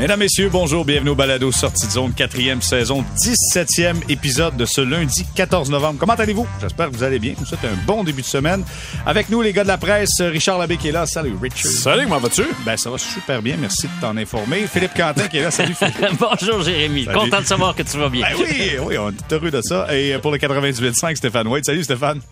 Mesdames, Messieurs, bonjour, bienvenue au Balado Sortie de zone, quatrième saison, 17e épisode de ce lundi 14 novembre. Comment allez-vous? J'espère que vous allez bien. Vous souhaite un bon début de semaine. Avec nous, les gars de la presse, Richard Labbé qui est là. Salut, Richard. Salut, comment vas-tu? Ben, ça va super bien. Merci de t'en informer. Philippe Quentin qui est là. Salut, Philippe. Bonjour, Jérémy. Salut. Content de savoir que tu vas bien. Ben oui, oui, on est heureux de ça. Et pour le 98.5, Stéphane White. Salut, Stéphane.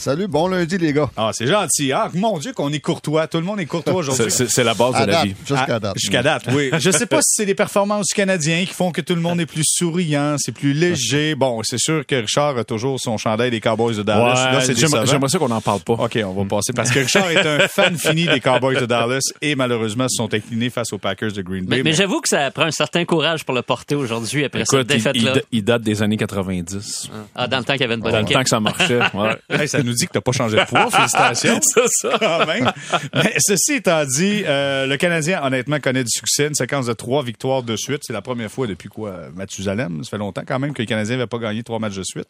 Salut, bon lundi, les gars. Ah, c'est gentil. Ah, mon Dieu, qu'on est courtois. Tout le monde est courtois aujourd'hui. C'est- la base À de la vie. jusqu'à Ah, date. Jusqu'à date, oui. Je sais pas si c'est les performances du Canadien qui font que tout le monde est plus souriant, c'est plus léger. Bon, c'est sûr que Richard a toujours son chandail des Cowboys de Dallas. Ouais, j'aimerais ça qu'on n'en parle pas. OK, on va passer parce que Richard est un fan fini des Cowboys de Dallas et malheureusement se sont inclinés face aux Packers de Green Bay. Mais, mais j'avoue que ça prend un certain courage pour le porter aujourd'hui après Écoute, cette il, défaite-là. il- il date des années 90. Ah, dans le temps qu'il y avait une bonne Dans le temps que ça marchait. Ouais. Hey, ça nous dit que t'as pas changé de poids. Félicitations. C'est ça. quand même. Mais ceci étant dit, euh, le Canadien, honnêtement, connaît du succès. Une séquence de trois victoires de suite. C'est la première fois depuis quoi? Mathusalem. Ça fait longtemps quand même que le Canadien n'avait pas gagné trois matchs de suite.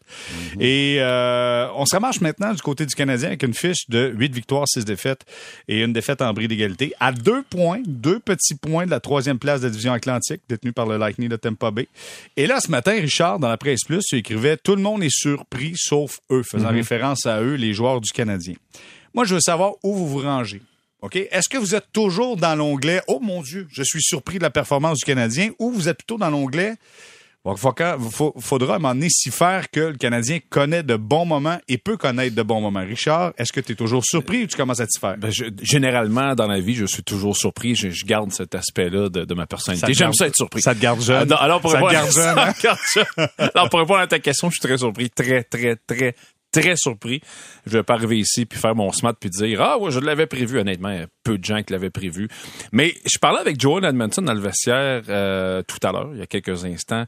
Et euh, on se remarche maintenant du côté du Canadien avec une fiche de huit victoires, six défaites et une défaite en bris d'égalité. À deux points, deux petits points de la troisième place de la division Atlantique, détenue par le Lightning de Tampa Bay. Et là, ce matin, Richard, dans la presse plus, il écrivait « Tout le monde est surpris, sauf eux », faisant référence à eux, les joueurs du Canadien. Moi, je veux savoir où vous vous rangez. OK? Est-ce que vous êtes toujours dans l'onglet Oh mon Dieu, je suis surpris de la performance du Canadien ou vous êtes plutôt dans l'onglet il faudra à un moment donné s'y faire que le Canadien connaît de bons moments et peut connaître de bons moments. Richard, est-ce que tu es toujours surpris ou tu commences à t'y faire? Ben, je- généralement, dans la vie, je suis toujours surpris. Je, je garde cet aspect-là de, de ma personnalité. J'aime ça être surpris. ça te garde jeune. Ah, non, alors, pour Ça te répondre- garde jeune, hein? Ça me garde jeune. Alors, pour répondre à ta question, je suis très surpris. Très, très, très, très surpris. Je vais pas arriver ici puis faire mon smart puis dire ah ouais je l'avais prévu. Honnêtement peu de gens qui l'avaient prévu. Mais je parlais avec Joel Edmondson dans le vestiaire euh, tout à l'heure il y a quelques instants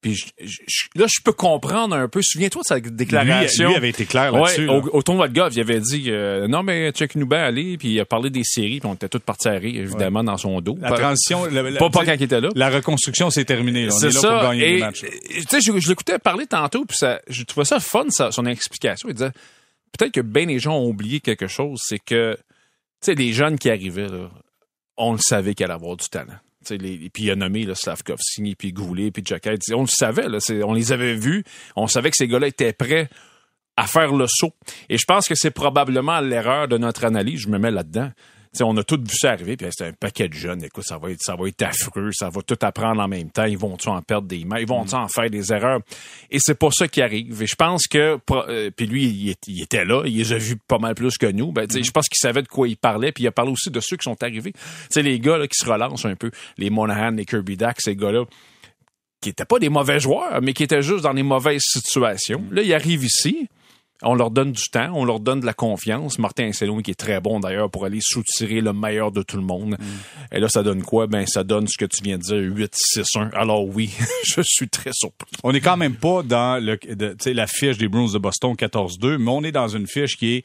puis je- je- là je peux comprendre un peu souviens-toi de sa déclaration Lui, lui avait été clair Ouais, là-dessus. là. au, au tournoi de golf, il avait dit euh, non mais check nous bien aller puis il a parlé des séries puis on était tous partis à rire évidemment dans son dos. La Pas- transition, le- pas, quand il était là. La reconstruction, c'est terminé. là. On C'est est là ça. pour gagner et, les matchs. tu sais, je, je l'écoutais parler tantôt, puis ça, je trouvais ça fun, sa- son explication. Il disait, peut-être que bien les gens ont oublié quelque chose, c'est que, tu sais, les jeunes qui arrivaient, là, on le savait qu'il allait avoir du talent. Puis il a nommé Slavkovski, puis Goulet, puis Jacket. On le savait, on les avait vus. On savait que ces gars-là étaient prêts à faire le saut. Et je pense que c'est probablement l'erreur de notre analyse. Je me mets là-dedans. On a tous vu ça arriver, puis c'est un paquet de jeunes. Écoute, ça va être, ça va être affreux, ça va tout apprendre en même temps. Ils vont-tu en perdre des mains? Ils vont-tu en faire des erreurs? Et c'est pas ça qui arrive. Et je pense que, euh, puis lui, il, était là, il les a vus pas mal plus que nous. Ben, sais, je pense qu'il savait de quoi il parlait, puis il a parlé aussi de ceux qui sont arrivés. Tu sais, les gars là, qui se relancent un peu, les Monahan, les Kirby Dack, ces gars-là qui étaient pas des mauvais joueurs, mais qui étaient juste dans des mauvaises situations. Là, ils arrivent ici. On leur donne du temps, on leur donne de la confiance. Martin Selon, qui est très bon d'ailleurs pour aller soutirer le meilleur de tout le monde. Et là, ça donne quoi? Ben, ça donne ce que tu viens de dire, 8-6-1. Alors oui, je suis très surpris. On n'est quand même pas dans le, de- la fiche des Bruins de Boston 14-2, mais on est dans une fiche qui est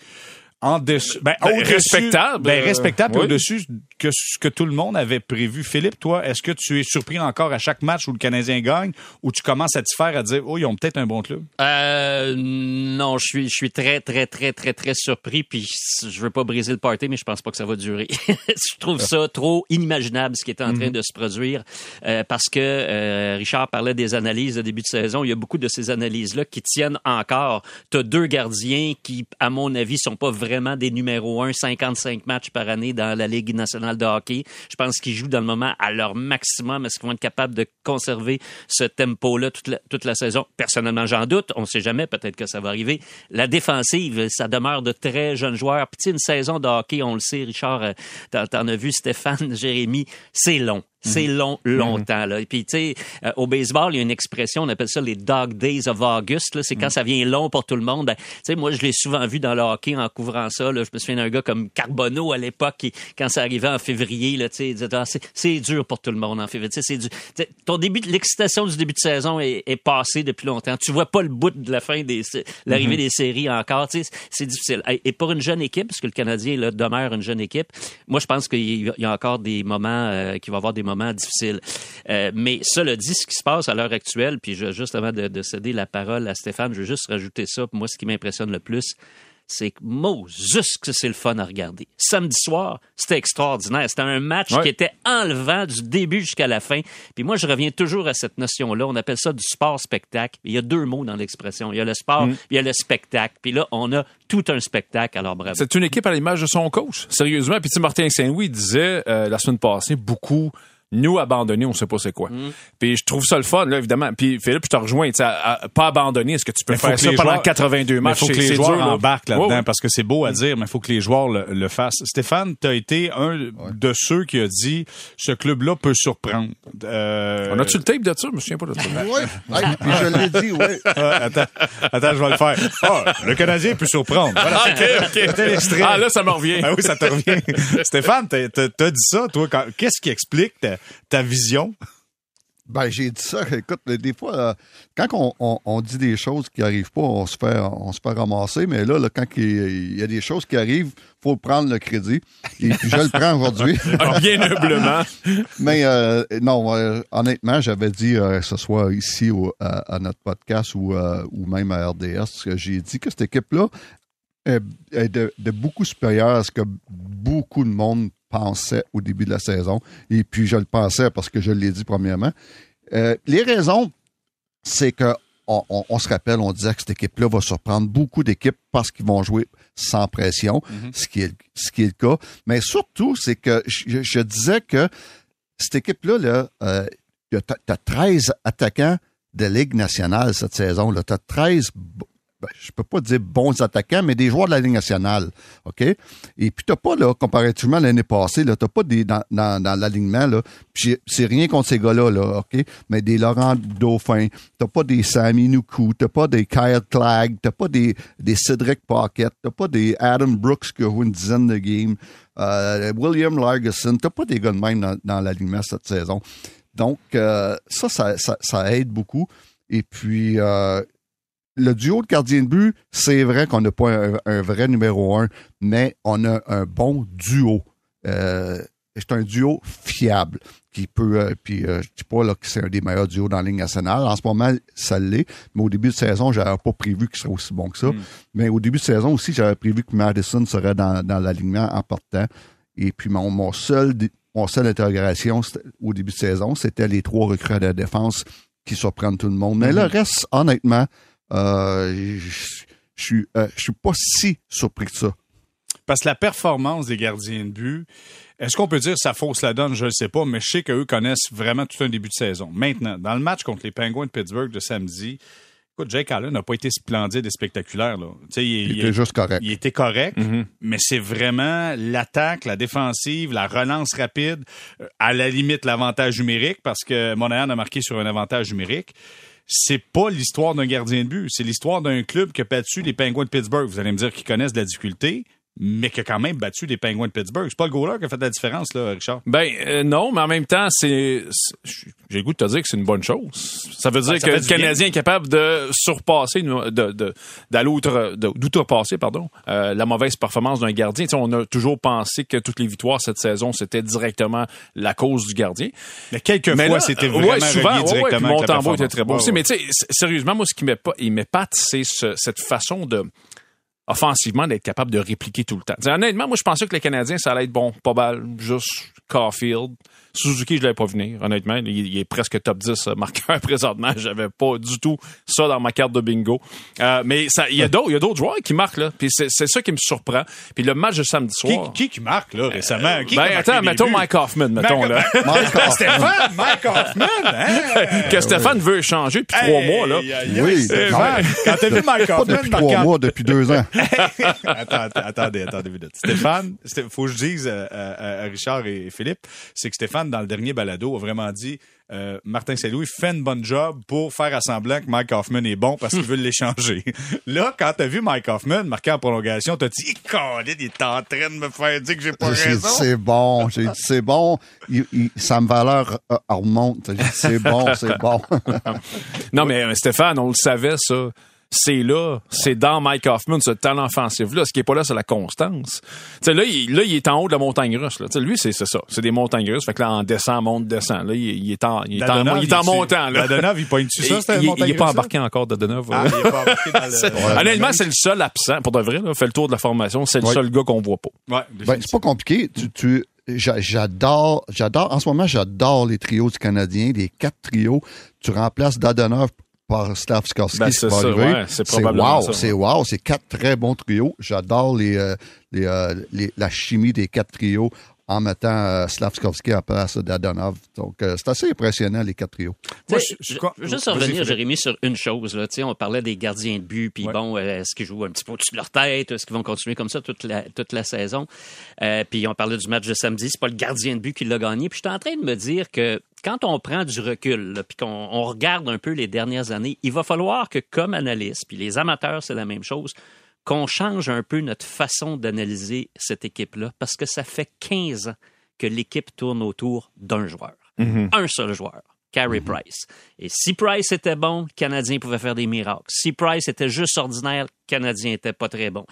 en dessous, ben, Ben, respectable. ben, Euh, respectable, oui. au-dessus que ce que tout le monde avait prévu. Philippe, toi, est-ce que tu es surpris encore à chaque match où le Canadien gagne, ou tu commences à te faire à dire, oh, ils ont peut-être un bon club? Euh, non, je suis, je suis très, très, très, très, très surpris. Puis je veux pas briser le party, mais je pense pas que ça va durer. je trouve ça trop inimaginable ce qui est en train de se produire, euh, parce que euh, Richard parlait des analyses de début de saison. Il y a beaucoup de ces analyses-là qui tiennent encore. T'as deux gardiens qui, à mon avis, sont pas vraiment des numéros 1, 55 matchs par année dans la Ligue nationale de hockey. Je pense qu'ils jouent dans le moment à leur maximum. Est-ce qu'ils vont être capables de conserver ce tempo-là toute la, toute la saison? Personnellement, j'en doute. On ne sait jamais. Peut-être que ça va arriver. La défensive, ça demeure de très jeunes joueurs. Puis, une saison de hockey, on le sait, Richard, euh, t'en as vu, Stéphane, Jérémy, c'est long. C'est long, longtemps. Là. Et puis, tu sais, euh, au baseball, il y a une expression, on appelle ça les Dog Days of August. C'est quand ça vient long pour tout le monde. Ben, tu sais, moi, je l'ai souvent vu dans le hockey en couvrant ça. Là. Je me souviens d'un gars comme Carbonneau à l'époque, qui, quand ça arrivait en février, là, tu sais, il disait, Ah, c'est, dur pour tout le monde en février. Tu sais, c'est ton début, l'excitation du début de saison est, est passée depuis longtemps. Tu vois pas le bout de la fin des, l'arrivée des séries encore. Tu sais, c'est difficile. Et pour une jeune équipe, parce que le Canadien là, demeure une jeune équipe, moi, je pense qu'il y a- il y a encore des moments, euh, qu'il va y avoir des moments difficiles. Euh, mais cela dit, ce qui se passe à l'heure actuelle, puis je, juste avant de, de céder la parole à Stéphane, je veux juste rajouter ça. Moi, ce qui m'impressionne le plus, c'est que Moses que c'est le fun à regarder. Samedi soir, c'était extraordinaire. C'était un match Ouais. qui était enlevant du début jusqu'à la fin. Puis moi, je reviens toujours à cette notion-là. On appelle ça du sport-spectacle. Il y a deux mots dans l'expression. Il y a le sport, Mm. il y a le spectacle. Puis là, on a tout un spectacle. Alors bravo. C'est une équipe à l'image de son coach. Sérieusement. Puis tu sais, Martin Saint-Louis disait euh, la semaine passée, beaucoup nous abandonnés, on sait pas c'est quoi. Mm. Puis je trouve ça le fun, là, évidemment. Puis Philippe, je te rejoins. tu sais, à- à pas abandonner, est-ce que tu peux Mais faire ça pendant joueurs- 82 Mais matchs? il faut que les joueurs dur, embarquent là-dedans Ouais, ouais. parce que c'est beau à dire, mais il faut que les joueurs le, le fassent. Stéphane, tu as été un de ceux qui a dit ce club-là peut surprendre. Euh, On a-tu le tape de ça? Je me souviens pas de ça. Oui, hey, puis je l'ai dit, oui. Ah, attends, attends, je vais le faire. Ah, le Canadien peut surprendre. Voilà, c'était l'extrait. Ah, là, ça me revient. Ah oui, ça te revient. Stéphane, t'as t'as dit ça, toi. Qu'est-ce qui explique ta, ta vision? Ben, j'ai dit ça. Écoute, des fois, euh, quand on, on- on dit des choses qui arrivent pas, on se fait, on se fait ramasser. Mais là, là, quand il, il y a des choses qui arrivent, faut prendre le crédit. Et puis, je le prends aujourd'hui. Ah, Bien humblement. Mais euh, non, euh, honnêtement, j'avais dit, euh, que ce soit ici au- à, à notre podcast ou, euh, ou même à RDS, j'ai dit que cette équipe-là est, est de, de beaucoup supérieure à ce que beaucoup de monde pensait au début de la saison. Et puis, je le pensais parce que je l'ai dit premièrement. Euh, les raisons, c'est que on, on- on se rappelle, on disait que cette équipe-là va surprendre beaucoup d'équipes parce qu'ils vont jouer sans pression, ce, qui est, ce qui est le cas. Mais surtout, c'est que je, je disais que cette équipe-là, là, euh, tu as 13 attaquants de Ligue nationale cette saison. Tu as 13, bo- ben, je peux pas dire bons attaquants, mais des joueurs de la Ligue nationale. OK? Et puis, tu pas, là, comparativement l'année passée, tu n'as pas des, dans, dans, l'alignement, là, c'est rien contre ces gars-là, là, OK? Mais des Laurent Dauphin, t'as pas des Sammy Nuku, t'as pas des Kyle Clegg, t'as pas des, des Cedric Pocket, t'as pas des Adam Brooks qui a joué une dizaine de games, euh, William Largeson, t'as pas des gars de même dans, dans l'alignement cette saison. Donc, euh, ça, ça, ça, ça aide beaucoup. Et puis, euh, le duo de gardien de but, c'est vrai qu'on n'a pas un, un vrai numéro un, mais on a un bon duo. Euh, c'est un duo fiable qui peut, euh, puis euh, je dis pas là, que c'est un des meilleurs duos dans la Ligue nationale. En ce moment, ça l'est, mais au début de saison, j'avais pas prévu qu'il serait aussi bon que ça. Mais au début de saison aussi, j'avais prévu que Madison serait dans, dans l'alignement en partant. Et puis mon, mon seul mon seule interrogation au début de saison, c'était les trois recrues de la défense qui surprennent tout le monde. Mais le reste, honnêtement, euh, je suis euh, je suis pas si surpris que ça. Parce que la performance des gardiens de but, est-ce qu'on peut dire que ça fausse la donne? Je ne sais pas, mais je sais qu'eux connaissent vraiment tout un début de saison. Maintenant, dans le match contre les Penguins de Pittsburgh de samedi, écoute, Jake Allen n'a pas été splendide et spectaculaire. Là. Il était juste correct. il était correct, mais c'est vraiment l'attaque, la défensive, la relance rapide, euh, à la limite l'avantage numérique, parce que Monahan a marqué sur un avantage numérique. C'est pas l'histoire d'un gardien de but, c'est l'histoire d'un club qui a battu les Penguins de Pittsburgh. Vous allez me dire qu'ils connaissent la difficulté, mais qui a quand même battu les Penguins de Pittsburgh. C'est pas le goaler qui a fait la différence, là, Richard. Ben euh, non, mais en même temps, c'est j'ai le goût de te dire que c'est une bonne chose. Ça veut dire ça que le bien. Canadien est capable de surpasser, de de d'aller outre, de- d'outrepasser, pardon, euh, la mauvaise performance d'un gardien. On a toujours pensé que toutes les victoires cette saison c'était directement la cause du gardien. Mais quelques Mais fois, c'était euh, vraiment ouais, souvent, relié ouais, ouais, directement était très bon Ouais, aussi. Mais tu sais, sérieusement, moi, ce qui m'épate, c'est ce- cette façon de offensivement d'être capable de répliquer tout le temps. Honnêtement, moi je pensais que les Canadiens ça allait être bon, pas mal, juste Caulfield. Suzuki, je l'avais pas venir, honnêtement. Il, il est presque top 10 marqueur présentement. J'avais pas du tout ça dans ma carte de bingo. Euh, mais ça, il y a d'autres, il y a d'autres joueurs qui marquent, là. Puis c'est, c'est ça qui me surprend. Puis le match de samedi soir. qui qui marque, là, récemment? Qui ben, attends, mettons buts? Mike Hoffman, mettons, là. Mike Hoffman. Stéphane, Mike Hoffman, hein? que Stéphane veut échanger depuis trois mois, là. Oui, Stéphane, quand t'as vu Mike Pas Hoffman depuis marquer trois mois, depuis deux ans. attends, attendez, attendez une minute. Stéphane, il faut que je dise euh, à, à Richard et Philippe, c'est que Stéphane, dans le dernier balado, a vraiment dit euh, Martin Saint-Louis fait une bonne job pour faire à semblant que Mike Hoffman est bon parce qu'il veut l'échanger. Là, quand t'as vu Mike Hoffman marquer en prolongation, t'as dit Colin, il est en train de me faire dire que j'ai pas raison. c'est bon. J'ai dit, c'est bon. Il, il- ça me valeur euh, remonte. C'est bon, c'est bon. Non, mais euh, Stéphane, on le savait, ça. C'est là, c'est dans Mike Hoffman, ce talent offensif-là. Ce qui est pas là, c'est la constance. Tu sais, là, il, là, il est en haut de la montagne russe. Là. Lui, c'est ça. C'est des montagnes russes. Fait que là, en descend, monte, descend. Là, il, il est en, il est en, il est en il- montant. Là. Dadonov, il pointe-tu ça, il, montagne il est pas embarqué encore Dadonov. Ah, il est pas embarqué dans le... Honnêtement, c'est le seul absent. Pour de vrai, là, fait le tour de la formation. C'est le Ouais. seul gars qu'on voit pas. Ouais, Ben, c'est pas compliqué. Tu, tu, j'a- j'adore, j'adore, en ce moment, j'adore les trios du Canadien, les quatre trios. Tu remplaces Dadonov par Slavskovski, Ben, ce c'est ouais, c'est wow, c'est wow, c'est quatre très bons trios. J'adore les, euh, les, euh, les- la chimie des quatre trios en mettant euh, Slavskovski à la place Dadonov. Donc, euh, c'est assez impressionnant, les quatre trios. Moi, je- je- je- juste revenir. Jérémy, sur une chose. Là. On parlait des gardiens de but, puis Ouais. bon, euh, est-ce qu'ils jouent un petit peu au-dessus de leur tête? Est-ce qu'ils vont continuer comme ça toute la, toute la saison? Euh, puis on parlait du match de samedi, c'est pas le gardien de but qui l'a gagné. Puis je suis en train de me dire que quand on prend du recul, là, puis qu'on on regarde un peu les dernières années, il va falloir que, comme analyste, puis les amateurs, c'est la même chose, qu'on change un peu notre façon d'analyser cette équipe-là, parce que ça fait 15 ans que l'équipe tourne autour d'un joueur. Un seul joueur. Carey Price. Et si Price était bon, le Canadien pouvait faire des miracles. Si Price était juste ordinaire, le Canadien était pas très bon.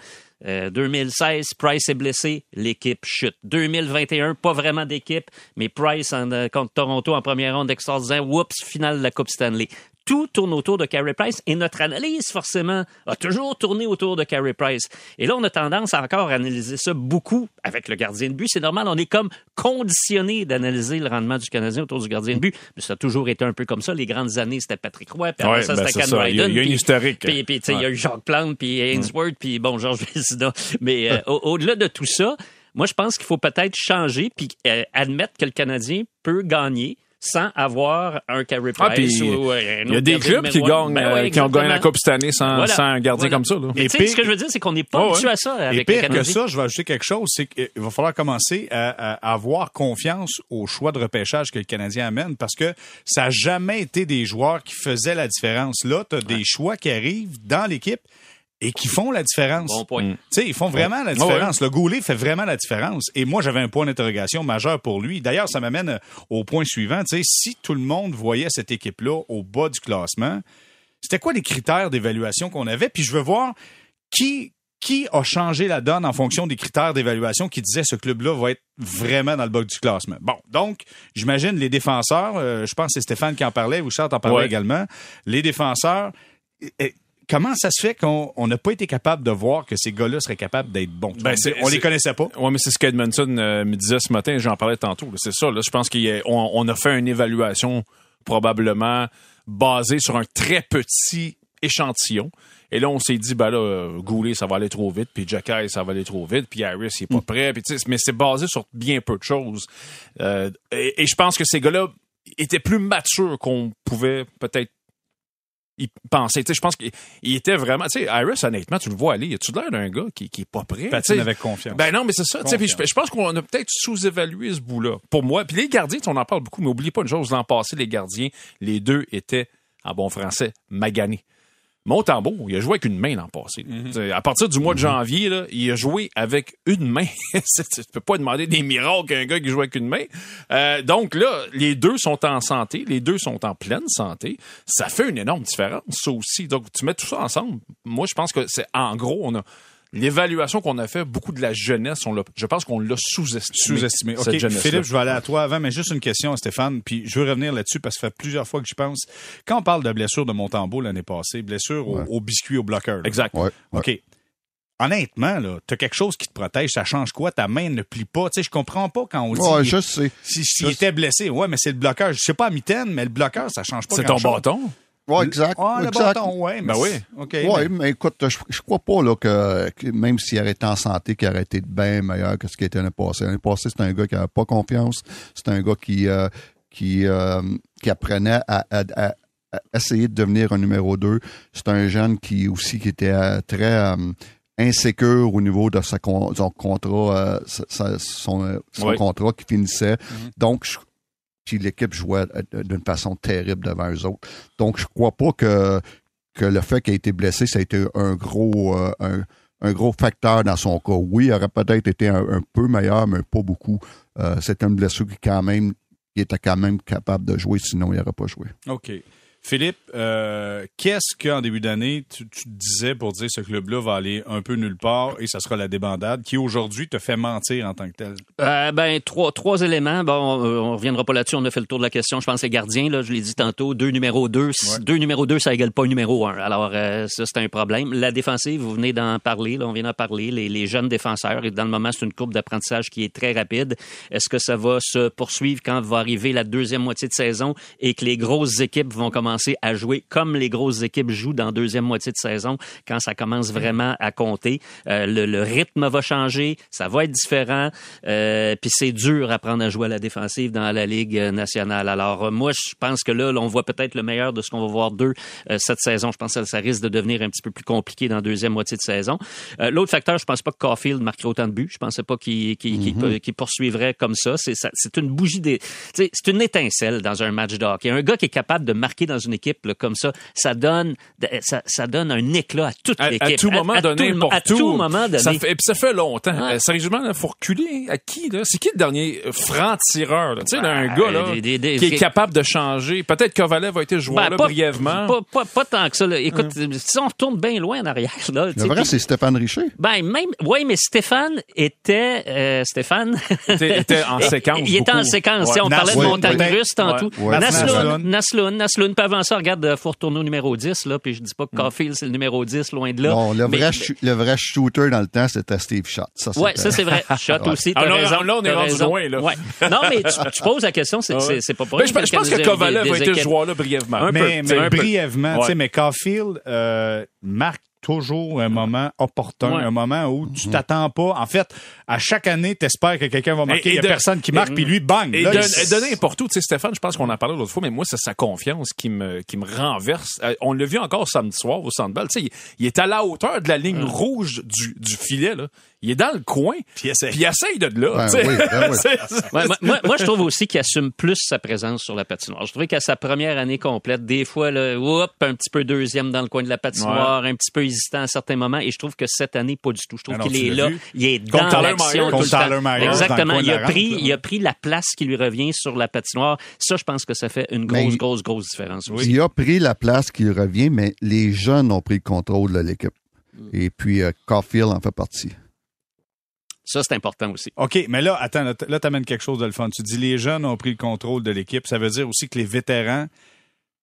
Euh, 2016, Price est blessé, l'équipe chute. 2021, pas vraiment d'équipe, mais Price en, euh, contre Toronto en première ronde extraordinaire, whoops, finale de la Coupe Stanley. Tout tourne autour de Carey Price et notre analyse, forcément, a toujours tourné autour de Carey Price. Et là, on a tendance à encore analyser ça beaucoup avec le gardien de but. C'est normal, on est comme conditionné d'analyser le rendement du Canadien autour du gardien de but. Mais ça a toujours été un peu comme ça. Les grandes années, c'était Patrick Roy, puis après Ouais, ça, ben, c'était Ken ça. Il y a- une historique. Puis, il y a eu Jacques Plante, puis Ainsworth, puis bon, Georges Vézina. Mais euh, au- au-delà de tout ça, moi, je pense qu'il faut peut-être changer puis euh, admettre que le Canadien peut gagner sans avoir un Carey Ah, Price puis ou euh, Il y a des clubs qui gagnent, Ben euh, ouais, qui ont gagné la. Coupe cette année sans, Voilà. sans un gardien Voilà. comme ça. Là. Et pire- ce que je veux dire, c'est qu'on n'est pas habitué ouais. à ça Et avec le pire que ça, je vais ajouter quelque chose, c'est qu'il va falloir commencer à, à avoir confiance au choix de repêchage que le Canadien amène parce que ça n'a jamais été des joueurs qui faisaient la différence. Là, tu as des choix qui arrivent dans l'équipe et qui font la différence. Bon point. Mm. Tu sais, ils font vraiment la différence. Le Goulet fait vraiment la différence. Et moi, j'avais un point d'interrogation majeur pour lui. D'ailleurs, ça m'amène euh, au point suivant. Tu sais, si tout le monde voyait cette équipe-là au bas du classement, c'était quoi les critères d'évaluation qu'on avait? Puis je veux voir qui, qui a changé la donne en fonction des critères d'évaluation qui disaient ce club-là va être vraiment dans le bas du classement. Bon, donc, j'imagine les défenseurs, euh, je pense que c'est Stéphane qui en parlait, ou Charles en parlait Ouais. également, les défenseurs, comment ça se fait qu'on on n'a pas été capable de voir que ces gars-là seraient capables d'être bons? Ben, on les connaissait pas. Oui, mais c'est ce qu'Edmondson euh, me disait ce matin, j'en parlais tantôt. C'est ça, là. Je pense qu'on on a fait une évaluation probablement basée sur un très petit échantillon. Et là, on s'est dit, ben là, euh, Goulet, ça va aller trop vite, puis Jacky, ça va aller trop vite, puis Harris, il est pas prêt. Puis, tu sais, mais c'est basé sur bien peu de choses. Euh, et, et je pense que ces gars-là étaient plus matures qu'on pouvait peut-être Tu sais, je pense qu'il il était vraiment... Tu sais, Harris, honnêtement, tu le vois aller, tu l'air d'un gars qui, qui est pas prêt. Patine avec confiance. ben non, mais c'est ça. tu sais, puis Je, pense qu'on a peut-être sous-évalué ce bout-là. Pour moi, puis les gardiens, on en parle beaucoup, mais oubliez pas une chose, l'an passé, les gardiens, les deux étaient, en bon français, maganés. Montembeau, il a joué avec une main l'an passé. Mhm. À partir du mois de janvier, là, il a joué avec une main. Tu peux pas demander des miracles à un gars qui joue avec une main. Euh, donc là, les deux sont en santé, les deux sont en pleine santé. Ça fait une énorme différence, ça aussi. Donc, tu mets tout ça ensemble. Moi, je pense que c'est en gros, on a l'évaluation qu'on a fait, beaucoup de la jeunesse, on l'a, je pense qu'on l'a sous-estimé. Sous-estimé. cette OK. Philippe, je vais aller à toi avant, mais juste une question, Stéphane, puis je veux revenir là-dessus parce que ça fait plusieurs fois que je pense. Quand on parle de blessure de Montembeau l'année passée, blessure au- Ouais. au, biscuit au bloqueur. là. Exact. Ouais, ouais. OK. Honnêtement, là, t'as quelque chose qui te protège, ça change quoi? Ta main ne plie pas. Tu sais, je comprends pas quand on dit Ouais, je sais. si- s'il je- était blessé. Ouais, mais c'est le bloqueur. Je sais pas à mitaine, mais le bloqueur, ça change pas C'est ton bâton? Ouais, exact. Ah, le exact. bâton, ouais. mais Ben oui. Oui, mais- mais écoute, je, je crois pas là, que, que même s'il aurait été en santé, qu'il aurait été bien meilleur que ce qui était l'année passée. L'année passée, c'est un gars qui n'avait pas confiance. C'est un gars qui, euh, qui, euh, qui apprenait à, à- à- à essayer de devenir un numéro 2. C'est un jeune qui aussi qui était euh, très euh, insécure au niveau de sa con- son contrat, euh, sa- sa- son, son Oui. contrat qui finissait. Donc, je- puis l'équipe jouait euh, d'une façon terrible devant eux autres. Donc, je crois pas que que le fait qu'il ait été blessé, ça a été un gros, euh, un, gros facteur dans son cas. Oui, il aurait peut-être été un, peu meilleur, mais pas beaucoup. Euh, c'est une blessure qui quand même, était quand même capable de jouer, sinon il n'aurait pas joué. OK. Philippe, euh, qu'est-ce qu'en début d'année, tu, tu te disais pour dire ce club-là va aller un peu nulle part et ça sera la débandade qui aujourd'hui te fait mentir en tant que tel? Euh, ben, trois, trois éléments. Bon, on reviendra pas là-dessus. On a fait le tour de la question. Je pense que les gardiens, là, je l'ai dit tantôt, deux numéro deux. Deux numéro deux, ça égale pas numéro un. Alors, euh, ça, c'est un problème. La défensive, vous venez d'en parler. Là, on vient d'en parler. Les, les jeunes défenseurs. Et dans le moment, c'est une courbe d'apprentissage qui est très rapide. Est-ce que ça va se poursuivre quand va arriver la deuxième moitié de saison et que les grosses équipes vont commencer à jouer comme les grosses équipes jouent dans la deuxième moitié de saison quand ça commence vraiment à compter. Euh, le, le, rythme va changer, ça va être différent, euh, puis c'est dur à prendre à jouer à la défensive dans la Ligue nationale. Alors euh, moi, je pense que là, on voit peut-être le meilleur de ce qu'on va voir d'eux euh, cette saison. Je pense que ça risque de devenir un petit peu plus compliqué dans la deuxième moitié de saison. L'autre facteur, je pense pas que Caulfield marquerait autant de buts. Je pensais pas qu'il qu mm-hmm. qu poursuivrait comme ça. C'est une bougie des... C'est une étincelle dans un match de hockey. Un gars qui est capable de marquer dans une équipe là, comme ça, ça donne, ça, ça donne un éclat à toute l'équipe. À, tout moment à, donné, tout, à tout moment donné. Ça fait, et puis ça fait longtemps. Ouais. Euh, sérieusement, il faut reculer. À qui, là? C'est qui le dernier franc-tireur, Tu sais, ben, un gars, là, des, des, qui est capable de changer. Peut-être Kovalev a été joueur, ben, là, pas, brièvement. Pas, pas, pas, tant que ça, là. Écoute, hum. si on retourne bien loin en arrière, là. Le vrai, c'est Stéphane Richer. Ben, même, oui, mais Stéphane était, euh, Stéphane. était, était en séquence. il était en séquence. Ouais. On Nas parlait de montagne russe tantôt. Ouais. Nasloun, Nasloun, Nasloun, avant ça, regarde, faut retourner au numéro 10, là, puis je dis pas que Caulfield, c'est le numéro 10, loin de là. Non, le, mais, vrai, le vrai shooter dans le temps, c'était Steve Schott. Ça, ouais, ça, c'est vrai. Schott aussi, t'as Alors, raison. Là, on est rendu loin, là. Ouais. Non, mais tu, tu, poses la question, c'est ouais. pas pour mais je, je pense que Kovalev a été ce joueur-là brièvement. Un mais, peu, mais brièvement, tu sais, mais Caulfield euh, marque toujours un moment opportun, ouais. un moment où tu t'attends pas. En fait, à chaque année, tu espères que quelqu'un va marquer. Il y a de, personne qui marque, puis lui, bang! Et, là, de, il... donner n'importe où. Tu sais, Stéphane, je pense qu'on en parlait l'autre fois, mais moi, c'est sa confiance qui me, qui me renverse. On l'a vu encore samedi soir au Sandball. Tu sais, il, il, est à la hauteur de la ligne rouge du, du filet, là. Il est dans le coin, puis il essaye, puis il essaye de là. Ben oui, ben oui. ouais, moi, moi, je trouve aussi qu'il assume plus sa présence sur la patinoire. Je trouvais qu'à sa première année complète, des fois, là, whoop, un petit peu deuxième dans le coin de la patinoire, ouais. un petit peu hésitant à certains moments, et je trouve que cette année, pas du tout. Je trouve qu'il est là, vu? il est dans l'action tout le temps. Exactement. Il a, rampe, pris, il a pris la place qui lui revient sur la patinoire. Ça, je pense que ça fait une grosse, mais grosse, grosse différence. Oui. Il a pris la place qui lui revient, mais les jeunes ont pris le contrôle de l'équipe. Et puis, euh, Caulfield en fait partie. Ça, c'est important aussi. OK, mais là, attends, là, tu amènes quelque chose de le fun. Tu dis les jeunes ont pris le contrôle de l'équipe. Ça veut dire aussi que les vétérans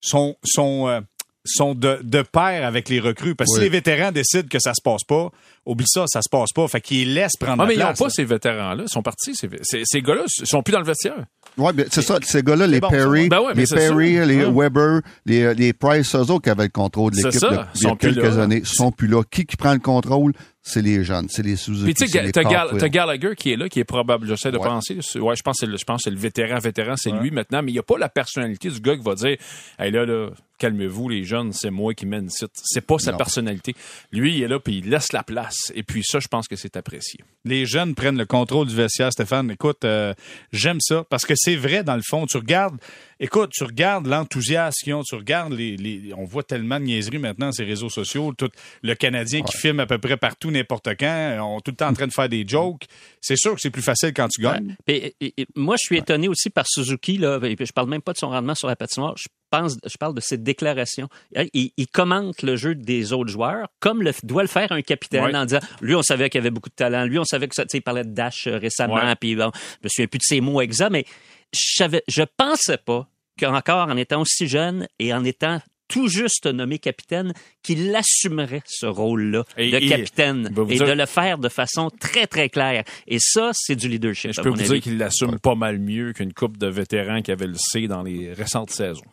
sont, sont, euh, sont de, de pair avec les recrues. Parce que oui. si les vétérans décident que ça se passe pas, oublie ça, ça se passe pas. Fait qu'ils laissent prendre ah, la mais place. Mais ils n'ont pas ces vétérans-là. Ils sont partis. Ces, ces, ces gars-là ils sont plus dans le vestiaire. Oui, c'est ça. Ces gars-là, les bon, Perry, ben ouais, les, Perry ça. les. Weber, les, les Price, eux autres qui avaient le contrôle de l'équipe il y a quelques là. années, sont plus là. Qui, qui prend le contrôle? C'est les jeunes, c'est les sous Puis tu sais, t'as Gall Gallagher qui est là, qui est probable, j'essaie de ouais. penser. Ouais, je pense que je pense c'est le vétéran, vétéran, c'est lui maintenant, mais il n'y a pas la personnalité du gars qui va dire, hey là, là, calmez-vous les jeunes, c'est moi qui mène site. C'est pas sa non. personnalité. Lui, il est là puis il laisse la place. Et puis ça, je pense que c'est apprécié. Les jeunes prennent le contrôle du vestiaire, Stéphane. Écoute, euh, j'aime ça parce que c'est vrai dans le fond. Tu regardes, écoute, tu regardes l'enthousiasme qu'ils ont, tu regardes les, les, on voit tellement de niaiseries maintenant ces réseaux sociaux. Tout le Canadien ouais. qui filme à peu près partout n'importe quand, on est tout le temps en train de faire des jokes. C'est sûr que c'est plus facile quand tu gagnes. Ouais. Et, et, et, moi, je suis étonné aussi par Suzuki là. Et je parle même pas de son rendement sur la patinoire. Je pense, je parle de ses déclarations. Il, il, commente le jeu des autres joueurs comme le, doit le faire un capitaine ouais. en disant lui on savait qu'il avait beaucoup de talent, lui on savait que ça, tu sais, il parlait de Dash récemment, ouais. puis bon, je me souviens plus de ses mots exacts, mais je savais, je pensais pas qu'encore en étant aussi jeune et en étant tout juste nommé capitaine, qu'il assumerait ce rôle-là de capitaine et, et dire... de le faire de façon très, très claire. Et ça, c'est du leadership. Je peux vous avis. dire qu'il l'assume pas mal mieux qu'une coupe de vétérans qui avait le C dans les récentes saisons.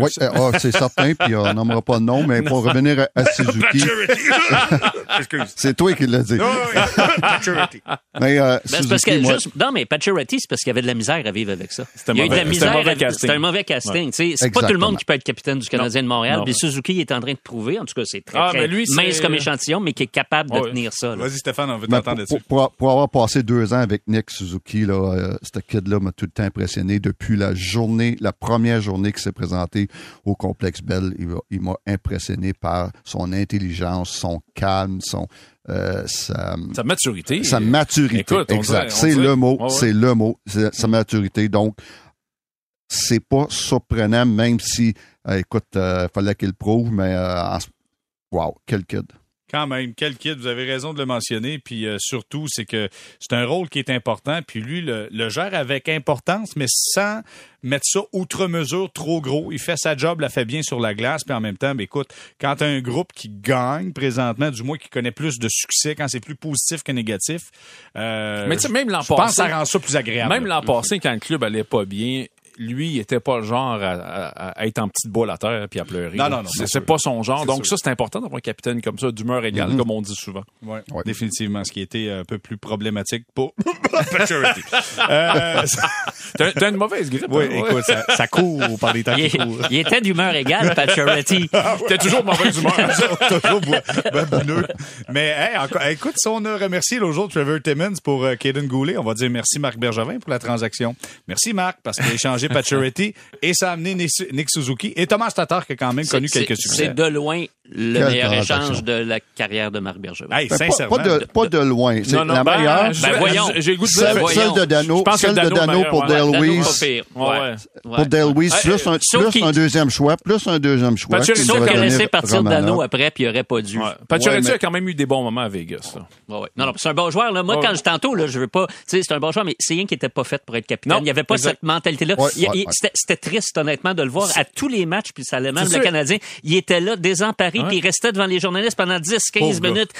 Oui, oh, c'est certain, puis on nommera pas de nom, mais pour revenir à, à Suzuki. c'est toi qui l'as dit. Maturity. mais, euh, ben, Suzuki, parce que moi... juste, non, mais Paturity, c'est parce qu'il y avait de la misère à vivre avec ça. C'était Il y a eu de la misère. Un mauvais casting. C'était un mauvais casting. Ouais. C'est pas tout le monde qui peut être capitaine du Canadien de Montréal. Puis Suzuki est en train de prouver, en tout cas, c'est très, ah, très lui, mince comme échantillon, mais qui est capable de tenir ça. Vas-y, Stéphane, on veut t'entendre dessus. Pour, pour, avoir passé deux ans avec Nick Suzuki, là, euh, ce kid-là m'a tout le temps impressionné depuis la journée, la première journée qui s'est au complexe Bell. Il m'a impressionné par son intelligence, son calme, son euh, sa, sa, maturité. Sa maturité. Écoute, exact. C'est le mot. Ouais. C'est le mot. Sa maturité. Donc, c'est pas surprenant, même si, euh, écoute, il fallait qu'il prouve, mais wow, quel kid. Quand même, quel kid, vous avez raison de le mentionner. Puis euh, surtout, c'est que c'est un rôle qui est important. Puis lui, le, le gère avec importance, mais sans mettre ça outre mesure trop gros. Il fait sa job, la fait bien sur la glace. Puis en même temps, ben, écoute, quand tu un groupe qui gagne présentement, du moins qui connaît plus de succès, quand c'est plus positif que négatif, euh, Mais tu sais, même l'an je pense que passé, ça rend ça plus agréable. même l'an passé, quand le club allait pas bien, lui, il était pas le genre à, à- à être en petite boule à terre puis à pleurer. Non, non, non, C'est pas son genre. Donc sûr. ça, c'est important d'avoir un capitaine comme ça, d'humeur égale, comme on dit souvent. Ouais, Ouais. définitivement, ce qui était un peu plus problématique pour Paturity. euh, T'as une mauvaise grippe. oui, hein, ouais. écoute, ça, ça court par les temps Il, il était d'humeur égale, Paturity. T'es toujours mauvaise humeur. toujours boi- babineux. Mais hey, encore- écoute, si on a remercié l'autre jour Trevor Timmons pour euh, Caden Goulet, on va dire merci Marc Bergevin pour la transaction. Merci Marc parce qu'il a échangé Paturity et ça a amené Nick Suzuki et Thomas Tatar qui a quand même connu C'est- quelques succès. C'est de loin le meilleur échange de la carrière de Marc Bergevin. Hey, Ben, pas, sincèrement. pas de, pas de loin. C'est la ben, meilleure. Ben, voyons. J'ai le goût de dire. Celle, celle de Dano, Je pense que celle de Dano pour ouais. Dale Weiss. Ouais. Pour Dale Weiss, plus, un, plus deuxième choix, plus un deuxième choix. Sauf qu'il a laissé partir. Dano après, puis il aurait pas dû. Pacioretty a quand même eu des bons moments à Vegas. Non, non, c'est un bon joueur. Moi, quand je tantôt, je veux pas. Tu sais, c'est un bon joueur, mais c'est rien qui était pas fait pour être capitaine. Il n'y avait pas cette mentalité-là. Ouais, ouais. C'était triste, honnêtement, de le voir à tous les matchs, puis ça allait même C'est le sûr. Canadien. Il était là, désemparé, Ouais. puis il restait devant les journalistes pendant 10, 15 Pauvre minutes.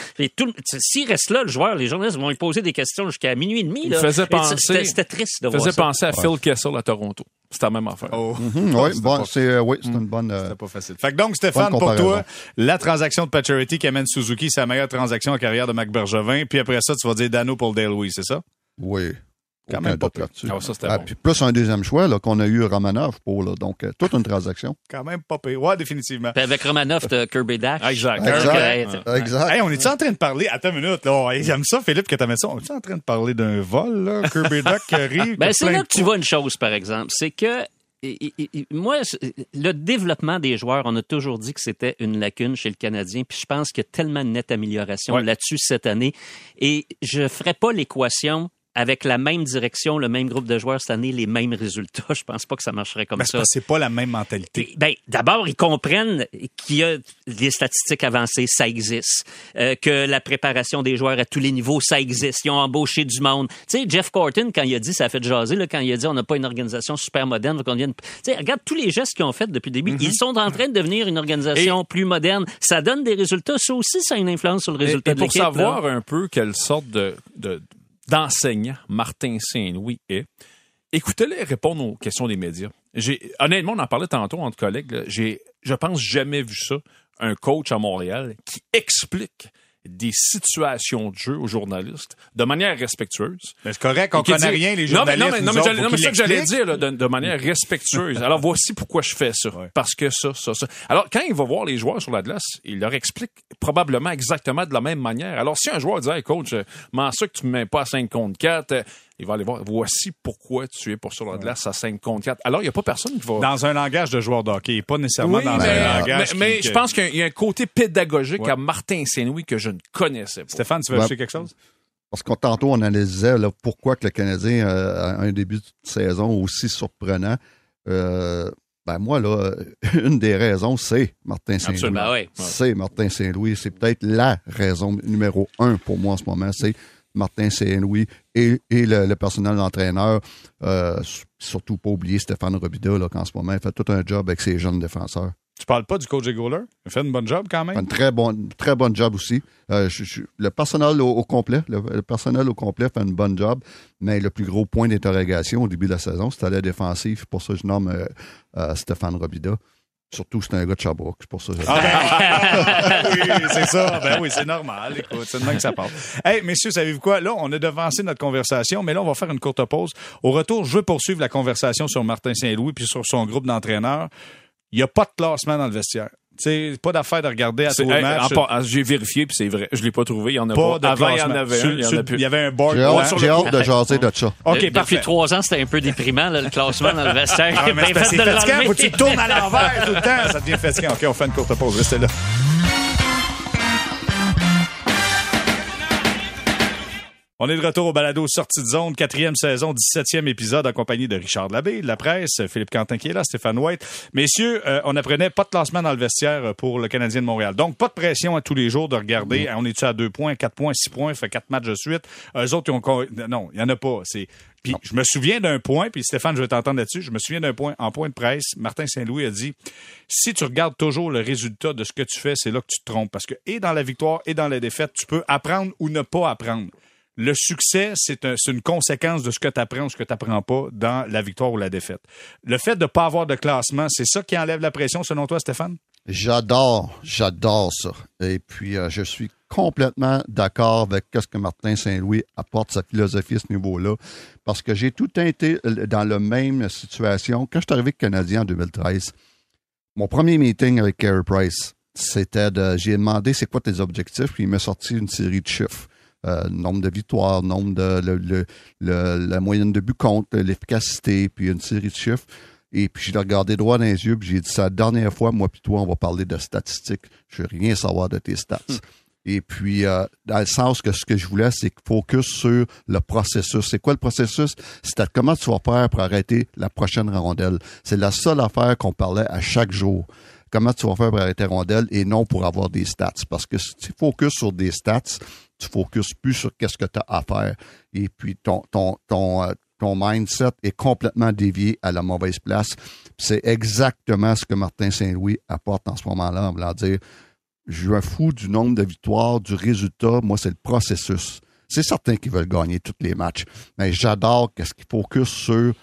S'il reste là, le joueur, les journalistes vont lui poser des questions jusqu'à minuit et demi. Là. C'était triste de Il voir faisait ça. penser à Phil Kessel à Toronto. C'était la même affaire. Oh. Mhm, bon, c'est euh, oui, c'est une bonne. euh, C'était pas facile. Fait que donc, Stéphane, pour toi, la transaction de Paturity qui amène Suzuki, c'est la meilleure transaction en carrière de Mac Bergevin. Puis après ça, tu vas dire Dano pour Dale Louis, c'est ça? oui. Quand même pas là-dessus. Ah, Ah, bon. puis plus un deuxième choix là, qu'on a eu Romanov pour. Là, donc, euh, toute une transaction. Quand même pas pire. Ouais, définitivement. Puis avec Romanov, de Kirby Dash. Ah, exact. Exact. Exact. Hey, on est-tu en train de parler? Attends une minute, là. J'aime ça, Philippe, que t'as mis ça. On est-tu en train de parler d'un vol, là? Kirby Duck qui arrive. Ben, c'est là que tu vois une chose, par exemple. C'est que, et- et- et- moi, le développement des joueurs, on a toujours dit que c'était une lacune chez le Canadien. Puis je pense qu'il y a tellement de nette amélioration Ouais. là-dessus cette année. Et je ferai pas l'équation avec la même direction, le même groupe de joueurs cette année, les mêmes résultats. Je pense pas que ça marcherait comme Ben, ça. c'est pas la même mentalité. Ben, d'abord, ils comprennent qu'il y a des statistiques avancées, ça existe. Euh, que la préparation des joueurs à tous les niveaux, ça existe. Ils ont embauché du monde. Tu sais, Jeff Corton, quand il a dit, ça a fait jaser, là, quand il a dit, on n'a pas une organisation super moderne, qu'on vient de- Tu sais, regarde tous les gestes qu'ils ont fait depuis le début. Ils sont en train de devenir une organisation plus moderne. Ça donne des résultats. Ça aussi, ça a une influence sur le Et, résultat et de pour l'équipe. là. savoir un peu quelle sorte de, de- d'enseignant Martin Saint-Louis est, écoutez-les répondre aux questions des médias. Honnêtement, on en parlait tantôt entre collègues. J'ai, je pense, jamais vu ça. Un coach à Montréal qui explique des situations de jeu aux journalistes de manière respectueuse. Ben, c'est correct, on connaît dit- rien, les Non, mais- journalistes. Non, mais, non, mais, non, mais ça que j'allais dire là, de, de manière respectueuse. Alors voici pourquoi je fais ça. Ouais. Parce que ça, ça, ça. Alors quand il va voir les joueurs sur la glace, il leur explique probablement exactement de la même manière. Alors si un joueur dit hey, coach, euh, m'en ça que tu me mets pas à 5 contre 4, euh, il va aller voir. Voici pourquoi tu es pour sur la glace à 5 contre 4. Alors il y a pas personne qui va. Dans un langage de joueur de hockey, et pas nécessairement Oui, dans mais, un langage. mais- mais qui- je que- pense qu'il y a- un côté pédagogique Ouais. à Martin Saint-Louis que je ne connaissais pas. Stéphane, tu veux Ouais. ajouter quelque chose? Parce qu'on tantôt on analysait là, pourquoi que le Canadien euh, a un début de saison aussi surprenant. Euh, ben moi là, une des raisons c'est Martin Saint-Louis. Absolument. Ben ouais. C'est Martin Saint-Louis. C'est peut-être la raison numéro un pour moi en ce moment. C'est Martin Saint-Louis et, et le, le personnel d'entraîneur. Euh, surtout pas oublier Stéphane Robida là, qu'en ce moment il fait tout un job avec ses jeunes défenseurs. Tu parles pas du coach Gouler? Il fait une bonne job quand même. très bonne, très bonne job aussi. Euh, je- je- le personnel au, au complet, le, le personnel au complet fait une bonne job, mais le plus gros point d'interrogation au début de la saison, c'était la défensive. Pour ça, je nomme euh, euh, Stéphane Robida. Surtout, c'est un gars de Sherbrooke. C'est pour ça que je Ah, oui, c'est ça. Ben oui, c'est normal. Écoute, c'est de même que ça part. Hey, messieurs, savez-vous quoi? Là, on a devancé notre conversation, mais là, on va faire une courte pause. Au retour, je veux poursuivre la conversation sur Martin Saint-Louis puis sur son groupe d'entraîneurs. Il n'y a pas de classement dans le vestiaire. Tu sais, pas d'affaire de regarder à tous les hey, matchs. J'ai vérifié puis c'est vrai. Je l'ai pas trouvé. Il y en a Pas pas. de Avant, il y en avait Sur- un. Il y avait un board. J'ai hâte, le- hâte de jaser de ça. OK, Depuis parfait. trois ans, c'était un peu déprimant, là, le classement dans le vestiaire. Ah, mais Bien c'est fatigant. Faut que tu tournes à l'envers tout le temps. Ça devient fatigant. OK, on fait une courte pause. Restez là. On est de retour au balado Sortie de zone, quatrième saison, 17e épisode, accompagné de Richard Labbé, de la presse, Philippe Quentin qui est là, Stéphane White. Messieurs, euh, on apprenait pas de classement dans le vestiaire pour le Canadien de Montréal. Donc, pas de pression à tous les jours de regarder, on est-tu à deux points, quatre points, six points, fait quatre matchs de suite? Eux autres, ils ont... Non, il y en a pas. C'est... Puis je me souviens d'un point, puis Stéphane, je vais t'entendre là-dessus, je me souviens d'un point, en point de presse, Martin Saint-Louis a dit, si tu regardes toujours le résultat de ce que tu fais, c'est là que tu te trompes. Parce que, et dans la victoire, et dans la défaite, tu peux apprendre ou ne pas apprendre le succès, c'est un, une conséquence de ce que tu apprends ou ce que tu n'apprends pas dans la victoire ou la défaite. Le fait de ne pas avoir de classement, c'est ça qui enlève la pression, selon toi, Stéphane? J'adore, j'adore ça. Et puis, euh, je suis complètement d'accord avec ce que Martin Saint-Louis apporte sa philosophie à ce niveau-là, parce que j'ai tout été euh, dans la même situation. Quand je suis arrivé Canadien en 2013, mon premier meeting avec Carey Price, c'était de, j'ai demandé c'est quoi tes objectifs, puis il m'a sorti une série de chiffres. Euh, nombre de victoires, nombre de le, le, la moyenne de buts contre, l'efficacité, puis une série de chiffres. Et puis je l'ai regardé droit dans les yeux, puis j'ai dit ça la dernière fois, moi puis toi, on va parler de statistiques. Je veux rien savoir de tes stats. Hmm. Et puis, euh, dans le sens que ce que je voulais, c'est focus sur le processus. C'est quoi le processus? C'est comment tu vas faire pour arrêter la prochaine rondelle. C'est la seule affaire qu'on parlait à chaque jour. Comment tu vas faire pour arrêter rondelle et non pour avoir des stats? Parce que si tu focuses sur des stats, tu focuses plus sur qu'est-ce que tu as à faire. Et puis ton, ton, ton, euh, ton mindset est complètement dévié à la mauvaise place. C'est exactement ce que Martin Saint-Louis apporte en ce moment-là en voulant dire je un fou du nombre de victoires, du résultat. Moi, c'est le processus. C'est certain qu'ils veulent gagner tous les matchs, mais j'adore qu'est-ce qu'ils focus sur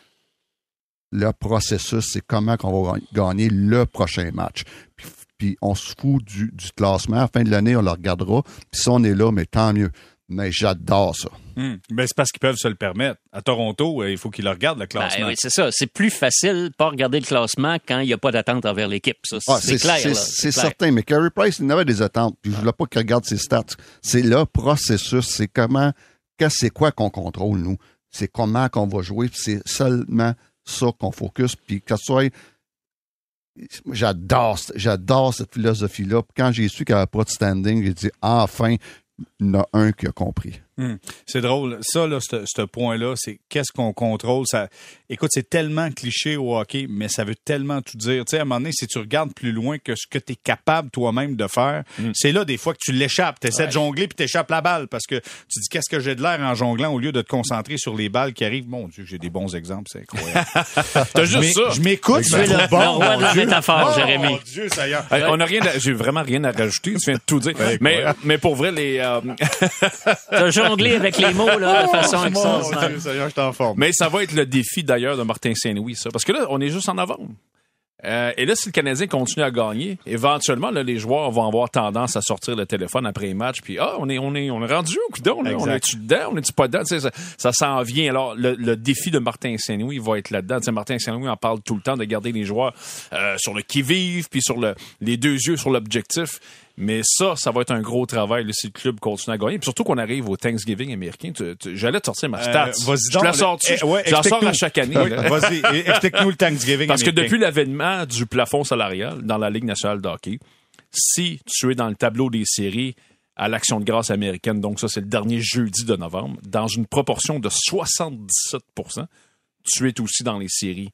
le processus, c'est comment on va gagner le prochain match. Puis puis on se fout du, classement. À la fin de l'année, on le regardera. Puis si on est là, mais tant mieux. Mais j'adore ça. Hmm. Ben, c'est parce qu'ils peuvent se le permettre. À Toronto, euh, il faut qu'ils le regardent, le classement. Ben, oui, c'est ça. C'est plus facile pas regarder le classement quand il n'y a pas d'attente envers l'équipe. Ah, c'est clair. C'est certain. Mais Carey Price, il avait des attentes. Puis je ne voulais pas qu'il regarde ses stats. C'est le processus. C'est comment, c'est quoi qu'on contrôle, nous? C'est comment qu'on va jouer. C'est seulement ça qu'on focus. Puis que ce soit j'adore, j'adore cette philosophie-là. Quand j'ai su qu'il n'y avait pas de standing, j'ai dit enfin, il y en a un qui a compris. Hmm. C'est drôle. Ça, là, ce point-là, c'est qu'est-ce qu'on contrôle? Ça, écoute, c'est tellement cliché au hockey, mais ça veut tellement tout dire. Tu sais, à un moment donné, si tu regardes plus loin que ce que tu es capable toi-même de faire, hmm. c'est là des fois que tu l'échappes. Tu essaies de jongler puis tu échappes la balle parce que tu dis qu'est-ce que j'ai de l'air en jonglant au lieu de te concentrer sur les balles qui arrivent? Mon Dieu, j'ai des bons exemples, c'est incroyable. T'as juste ça. Je m'écoute. Tu es le, bon, roi de la métaphore, oh, Jérémy. Mon Dieu, ça y est. on a rien, j'ai vraiment rien à rajouter. Tu viens de tout dire. mais, mais pour vrai, les. Euh... T'as jonglé avec les mots de façon extraordinaire. Mais ça va être le défi d'ailleurs de Martin Saint-Louis, ça. Parce que là, on est juste en novembre. Euh, et là, si le Canadien continue à gagner, éventuellement, là, les joueurs vont avoir tendance à sortir le téléphone après les matchs, puis ah, on est, on est, on est rendu au coudon, on est-tu dedans, on est-tu pas dedans, ça, ça s'en vient. Alors, le, défi de Martin Saint-Louis va être là-dedans. Martin Saint-Louis en parle tout le temps de garder les joueurs euh, sur le qui-vive, puis sur le, les deux yeux sur l'objectif. Mais ça, ça va être un gros travail si le club continue à gagner. surtout qu'on arrive au Thanksgiving américain. J'allais te sortir ma stats. Euh, je la sors eh, J'en sors à chaque année. Vas-y, explique-nous le Thanksgiving Parce que depuis l'avènement du plafond salarial dans la Ligue nationale de hockey, si tu es dans le tableau des séries à l'Action de grâce américaine, donc ça c'est le dernier jeudi de novembre, dans une proportion de 77% tu es aussi dans les séries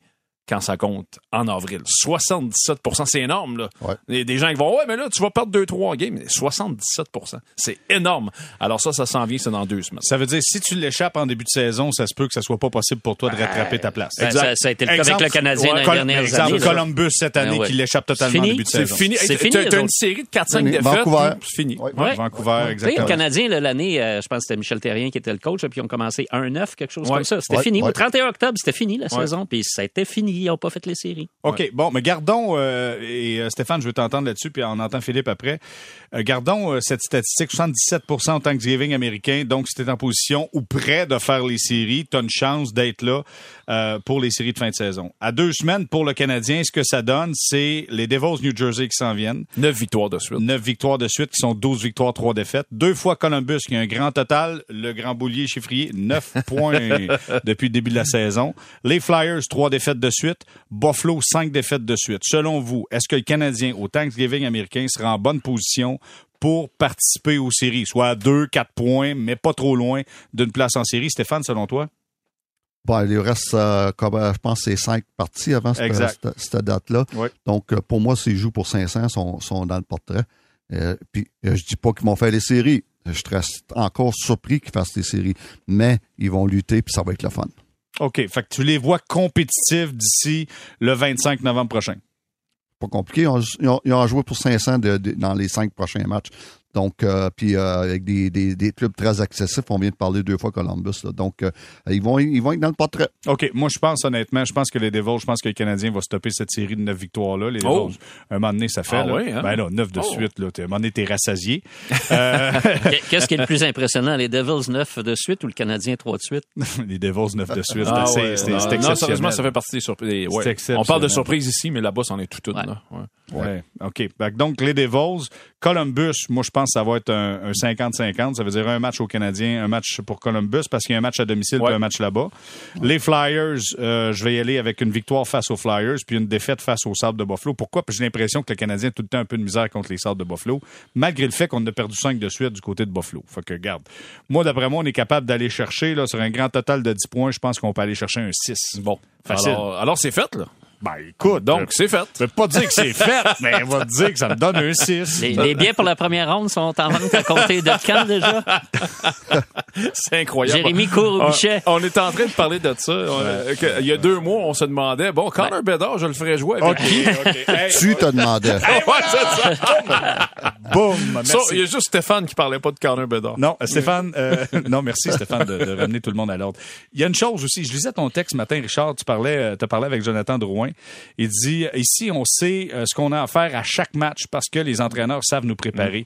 quand ça compte en avril. 77 c'est énorme, là. Il y a des gens qui vont, ouais, mais là, tu vas perdre 2-3 games. 77% c'est énorme. Alors ça, ça s'en vient, c'est dans deux semaines. Ça veut dire, si tu l'échappes en début de saison, ça se peut que ça soit pas possible pour toi de rattraper ta place. Ben, ça, ça, a été le cas avec le Canadien ouais, dernière exemple, Columbus cette année ben qui l'échappe totalement en début de saison. C'est fini? C'est fini. T'as une série de 4-5 défaites. Vancouver. C'est fini. Vancouver, exactement. Le Canadien, l'année, euh, je pense que c'était Michel Terrien qui était le coach, puis ils ont commencé 1-9, quelque chose comme ça. C'était fini. Le 31 octobre, c'était fini la saison, puis ça a été fini. Ils n'ont pas fait les séries. OK, bon, mais gardons, euh, et euh, Stéphane, je veux t'entendre là-dessus, puis on entend Philippe après. Euh, gardons cette statistique, 77% au Thanksgiving américain, donc si en position ou près de faire les séries, tu as une chance d'être là pour les séries de fin de saison. À deux semaines, pour le Canadien, ce que ça donne, c'est les Devils New Jersey qui s'en viennent. Neuf victoires de suite. Neuf victoires de suite, qui sont 12 victoires, trois défaites. Deux fois Columbus, qui a un grand total. Le grand boulier chiffrier, neuf points depuis le début de la saison. Les Flyers, trois défaites de suite. Buffalo, cinq défaites de suite. Selon vous, est-ce que le Canadien au Thanksgiving américain sera en bonne position pour participer aux séries, soit à deux, quatre points, mais pas trop loin d'une place en série. Stéphane, selon toi? Bon, il reste, euh, comme, euh, je pense, c'est cinq parties avant cette, Exact. cette- cette date-là. Oui. Donc, euh, pour moi, s'ils jouent pour 500, sont, sont dans le portrait. Euh, puis, euh, je dis pas qu'ils vont faire les séries. Je reste encore surpris qu'ils fassent les séries. Mais ils vont lutter, puis ça va être le fun. OK. Fait que tu les vois compétitifs d'ici le 25 novembre prochain. Pas compliqué. Ils ont, ils ont- joué pour 500 de- de- dans les cinq prochains matchs. Donc, euh, puis euh, avec des, des- des clubs très accessifs, on vient de parler deux fois Columbus. là. Donc, euh, ils, vont, ils vont être dans le portrait. OK. Moi, je pense, honnêtement, je pense que les Devils, je pense que les Canadiens vont stopper cette série de neuf victoires-là. Les Oh. Devils, un moment donné, ça fait. Ah là. oui, hein? Ben là, neuf de Oh. suite. Là. T'es- À un moment donné, t'es rassasié. Euh, Qu'est-ce qui est le plus impressionnant, les Devils 9 de suite ou le Canadien 3 de suite? les Devils, neuf de suite. Ah c'est ouais, non, sérieusement, ça fait partie des surprises. Ouais. On parle de surprises ici, mais là-bas, c'en est tout une. Ouais. là. Ouais. Ouais. OK. Donc, les Devils, Columbus, moi, je pense que ça va être un un 50-50. Ça veut dire un match aux Canadiens, un match pour Columbus parce qu'il y a un match à domicile Ouais. puis un match là-bas. Les Flyers, euh, je vais y aller avec une victoire face aux Flyers puis une défaite face aux Sabres de Buffalo. Pourquoi? Parce que j'ai l'impression que le Canadien a tout le temps un peu de misère contre les Sabres de Buffalo, malgré le fait qu'on a perdu 5 de suite du côté de Buffalo. Fait que, regarde, moi, d'après moi, on est capable d'aller chercher, là, sur un grand total de 10 points, je pense qu'on peut aller chercher un 6. Bon. Facile. Alors, alors c'est fait, là. Ben, écoute, Donc, euh, c'est fait. je vais pas dire que c'est fait, mais on va te dire que ça me donne un 6. Les, les billets pour la première ronde sont en vente à compter de quand déjà? C'est incroyable. Jérémy court au On- guichet. On, est en train de parler de ça. On- euh, que- il y a deux mois, on se demandait, bon, Connor Bedard, je le ferais jouer avec OK, qui? OK. Hey, Tu te demandais. Ouais, c'est ça. boum! Il y a juste Stéphane qui parlait pas de Connor Bedard. Non, Stéphane, euh, non, merci Stéphane de, de ramener tout le monde à l'ordre. Il y a une chose aussi, je lisais ton texte ce matin, Richard, tu parlais, tu parlé avec Jonathan Drouin. Il dit, ici, on sait euh, ce qu'on a à faire à chaque match parce que les entraîneurs savent nous préparer.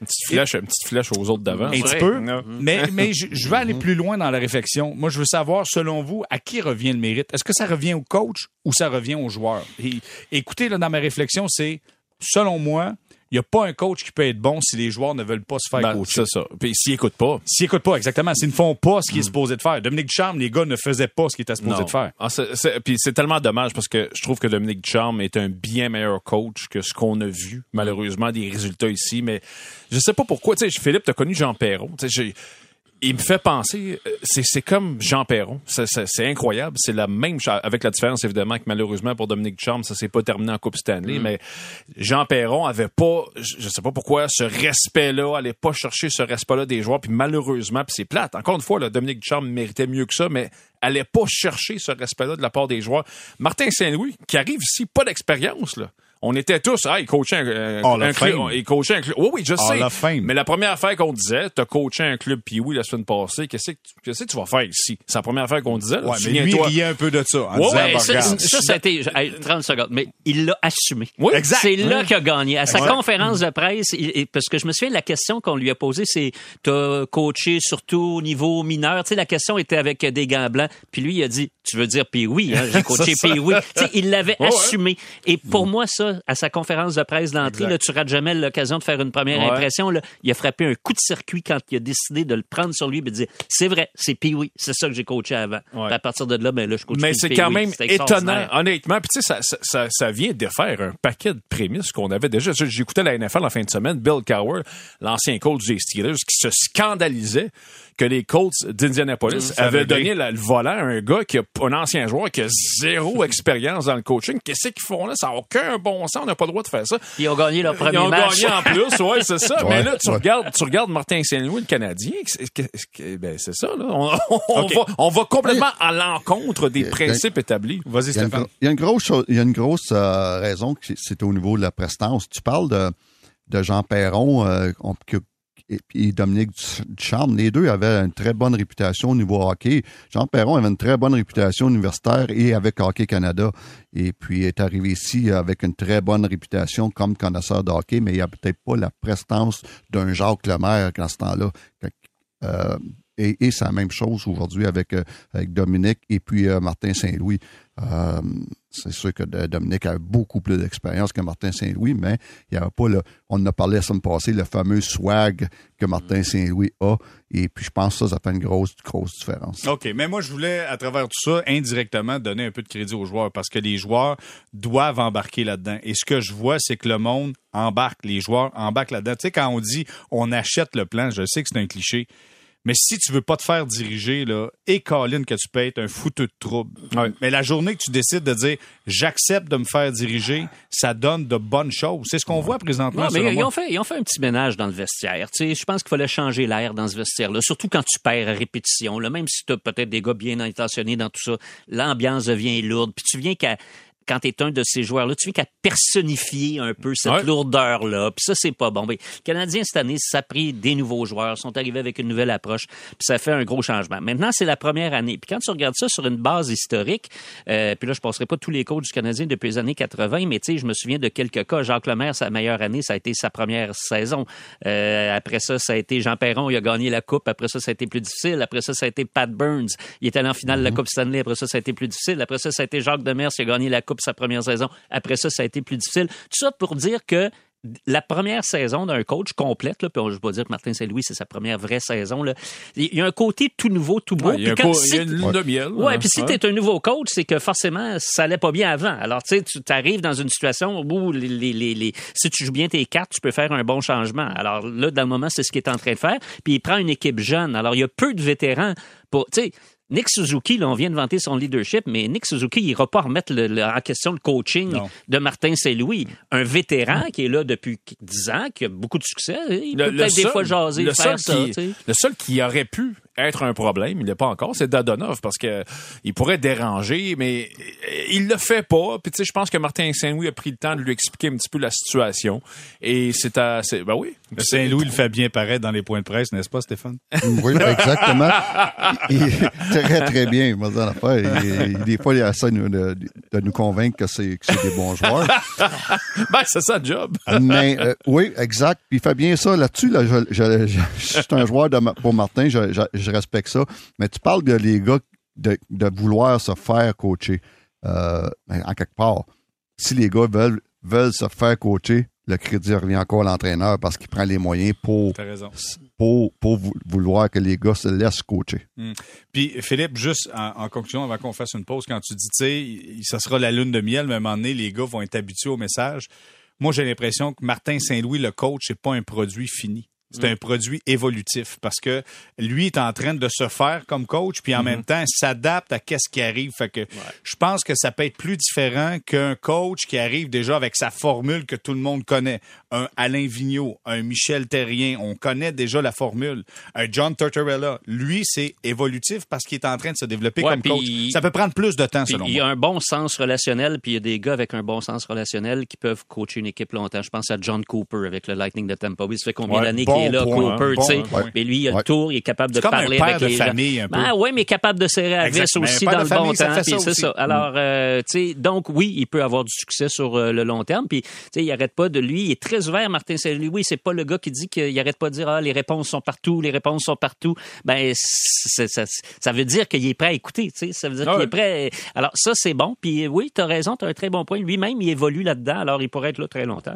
Une petite flèche, une petite flèche aux autres d'avant. Un petit peu, Non. mais, mais je, je veux aller plus loin dans la réflexion. Moi, je veux savoir, selon vous, à qui revient le mérite? Est-ce que ça revient au coach ou ça revient aux joueurs? Et, écoutez, là, dans ma réflexion, c'est, selon moi, il n'y a pas un coach qui peut être bon si les joueurs ne veulent pas se faire Ben, coacher. c'est ça. Puis s'ils écoutent pas. S'ils n'écoutent pas, exactement. S'ils ne font pas ce qu'ils est supposé de faire. Dominique Ducharme, les gars ne faisaient pas ce qu'ils étaient supposés de faire. Ah, puis c'est tellement dommage parce que je trouve que Dominique Ducharme est un bien meilleur coach que ce qu'on a vu, malheureusement, des résultats ici. Mais je sais pas pourquoi. Tu sais, Philippe, t'as connu Jean Perron. Tu sais, il me fait penser, euh, c'est c'est comme Jean Perron. C'est- incroyable. C'est la même chose, avec la différence évidemment que malheureusement pour Dominique Ducharme, ça s'est pas terminé en Coupe Stanley. Mais Jean Perron avait pas, je sais pas pourquoi, ce respect-là, allait pas chercher ce respect-là des joueurs. Puis malheureusement, puis c'est plate. Encore une fois, là, Dominique Ducharme méritait mieux que ça, mais allait pas chercher ce respect-là de la part des joueurs. Martin Saint-Louis, qui arrive ici, pas d'expérience, là. On était tous, ah, il coachait un, un of club. Il coachait un club. Oui, oui, je sais. Of Fame. Mais la première affaire qu'on disait, t'as coaché un club puis oui la semaine passée, qu'est-ce que, qu'est-ce que tu vas faire ici? C'est la première affaire qu'on disait. là. Ouais, mais lui, il riait un peu de ça. En Ouais, disant, ouais, bah, ça, ça, ça a été hey, 30 secondes, mais il l'a assumé. Oui. Exact. C'est là qu'il a gagné. À sa Ouais. conférence de presse, il- parce que je me souviens, la question qu'on lui a posée, c'est t'as coaché surtout au niveau mineur? Tu sais, la question était avec des gants blancs. Puis lui, il a dit, tu veux dire puis oui, hein, j'ai coaché puis oui. Tu sais, il l'avait assumé. Et pour moi, ça, à sa conférence de presse d'entrée, tu rates jamais l'occasion de faire une première Ouais. impression. Là. Il a frappé un coup de circuit quand il a décidé de le prendre sur lui et de dire, c'est vrai, c'est oui, c'est ça que j'ai coaché avant. Ouais. À partir de là, ben là, je coach Mais c'est quand même étonnant, honnêtement. Puis tu sais, ça, ça, ça, vient défaire un paquet de prémices qu'on avait déjà. J'écoutais la NFL en fin de semaine, Bill Cowher, l'ancien coach des Steelers, qui se scandalisait que les Colts d'Indianapolis ça avaient donné la- le volant à un gars qui a un ancien joueur qui a zéro expérience dans le coaching. Qu'est-ce qu'ils font là? Ça n'a aucun bon sens. On n'a pas le droit de faire ça. Ils ont gagné leur premier Ils ont match. gagné en plus, ouais, c'est ça. Ouais, Mais là, tu ouais. regardes, tu regardes Martin Saint-Louis, le Canadien, c'est- c'est que- ben, c'est ça, là. On, va, on va complètement à l'encontre des principes établis. Vas-y, Il y a une, Stéphane. il y a une grosse, chose- il y a une grosse euh, raison que c'est- c'est au niveau de la prestance. Tu parles de, de Jean Perron euh, on- que- et puis Dominique Ducharme. Les deux avaient une très bonne réputation au niveau hockey. Jean Perron avait une très bonne réputation universitaire et avec Hockey Canada. Et puis est arrivé ici avec une très bonne réputation comme connaisseur de hockey, mais il a peut-être pas la prestance d'un Jacques Lemaire dans ce temps-là. Euh, et, c'est la même chose aujourd'hui avec, euh, avec Dominique et puis euh, Martin Saint-Louis. C'est sûr que Dominique a beaucoup plus d'expérience que Martin Saint-Louis, mais il n'y avait pas le, on en a parlé la semaine passée, le fameux swag que Martin Saint-Louis a. Et puis, je pense que ça, ça fait une grosse, grosse différence. OK. Mais moi, je voulais, à travers tout ça, indirectement, donner un peu de crédit aux joueurs parce que les joueurs doivent embarquer là-dedans. Et ce que je vois, c'est que le monde embarque, les joueurs embarquent là-dedans. Tu sais, quand on dit on achète le plan, je sais que c'est un cliché, mais si tu veux pas te faire diriger, là, et Colin que tu peux être un foutu de trouble. Mais la journée que tu décides de dire j'accepte de me faire diriger, ça donne de bonnes choses. C'est ce qu'on voit présentement. Mais ils ont, fait, ils ont fait un petit ménage dans le vestiaire. Tu sais, je pense qu'il fallait changer l'air dans ce vestiaire-là, surtout quand tu perds à répétition. Là, même si tu as peut-être des gars bien intentionnés dans tout ça, l'ambiance devient lourde. Puis tu viens qu'à quand tu es un de ces joueurs-là, tu viens qu'à personnifier un peu cette lourdeur-là. Puis ça, c'est pas bon. Mais les Canadiens, cette année, ça a pris des nouveaux joueurs, sont arrivés avec une nouvelle approche, puis ça fait un gros changement. Maintenant, c'est la première année. Puis quand tu regardes ça sur une base historique, euh, puis là, je passerai pas tous les coachs du Canadien depuis les années 80, mais tu sais, je me souviens de quelques cas. Jacques Lemaire, sa meilleure année, ça a été sa première saison. Euh, après ça, ça a été Jean Perron, il a gagné la Coupe. Après ça, ça a été plus difficile. Après ça, ça a été Pat Burns. Il était allé en finale de la mm-hmm. Coupe Stanley. Après ça, ça a été plus difficile. Après ça, ça a été Jacques Demers qui a gagné la Coupe sa première saison. Après ça, ça a été plus difficile. Tout ça pour dire que la première saison d'un coach complète, là, puis je vais dire que Martin Saint-Louis, c'est sa première vraie saison. Là. Il y a un côté tout nouveau, tout beau. il, y a une lune de miel. Ouais, puis si tu es un nouveau coach, c'est que forcément, ça allait pas bien avant. Alors, tu sais, tu arrives dans une situation où les, les, les, si tu joues bien tes cartes, tu peux faire un bon changement. Alors là, dans le moment, c'est ce qu'il est en train de faire. Puis il prend une équipe jeune. Alors, il y a peu de vétérans pour, tu sais, Nick Suzuki, là, on vient de vanter son leadership, mais Nick Suzuki, il n'ira pas remettre en question le coaching de Martin Saint-Louis. Un vétéran qui est là depuis 10 ans, qui a beaucoup de succès, il peut peut-être des fois jaser, le faire ça. le seul qui aurait pu être un problème, il n'est pas encore, c'est Dadonov parce que il pourrait déranger, mais il le fait pas. Puis tu sais, je pense que Martin Saint-Louis a pris le temps de lui expliquer un petit peu la situation. Et c'est à, ben oui. Saint-Louis le fait bien paraître dans les points de presse, n'est-ce pas, Stéphane? Oui, exactement. très, très bien, moi, dans des fois, il essaie de, de, de nous convaincre que c'est, des bons joueurs. ben, c'est ça, job. mais, euh, oui, exact. Puis il fait bien ça là-dessus. Là, je, je, je, suis un joueur de, pour Martin, je je respecte ça. Mais tu parles de les gars de, vouloir se faire coacher. Euh, en quelque part, si les gars veulent, veulent se faire coacher, le crédit revient encore à l'entraîneur parce qu'il prend les moyens pour, pour, pour, vouloir que les gars se laissent coacher. Hmm. Puis, Philippe, juste en, conclusion, avant qu'on fasse une pause, quand tu dis, tu sais, ça sera la lune de miel, mais à un moment donné, les gars vont être habitués au message. Moi, j'ai l'impression que Martin Saint-Louis, le coach, c'est pas un produit fini. C'est un produit évolutif parce que lui est en train de se faire comme coach, puis en mm-hmm. même temps s'adapte à qu'est-ce qui arrive. Fait que je pense que ça peut être plus différent qu'un coach qui arrive déjà avec sa formule que tout le monde connaît. Un Alain Vigneault, un Michel Terrien, on connaît déjà la formule. Un John Tortorella, lui c'est évolutif parce qu'il est en train de se développer comme coach. Ça peut prendre plus de temps selon moi. Il y a un bon sens relationnel, puis il y a des gars avec un bon sens relationnel qui peuvent coacher une équipe longtemps. Je pense à John Cooper avec le Lightning de Tampa Bay. Ça fait combien d'années est là, Cooper, tu sais. Mais lui, il a le tour, il est capable de parler un père avec de famille, un peu. Ah ouais, mais capable de serrer à vis aussi dans le bon temps. c'est ça. Alors, euh, tu sais, donc oui, il peut avoir du succès sur euh, le long terme. Puis, tu sais, il arrête pas de lui, il est très ouvert, Martin Saint-Louis. C'est pas le gars qui dit qu'il arrête pas de dire ah les réponses sont partout, les réponses sont partout. Ben, ça, ça, veut dire qu'il est prêt à écouter. Tu sais, ça veut dire qu'il est prêt. Alors ça, c'est bon. Puis oui, tu as raison, tu as un très bon point. Lui-même, il évolue là-dedans. Alors, il pourrait être là très longtemps.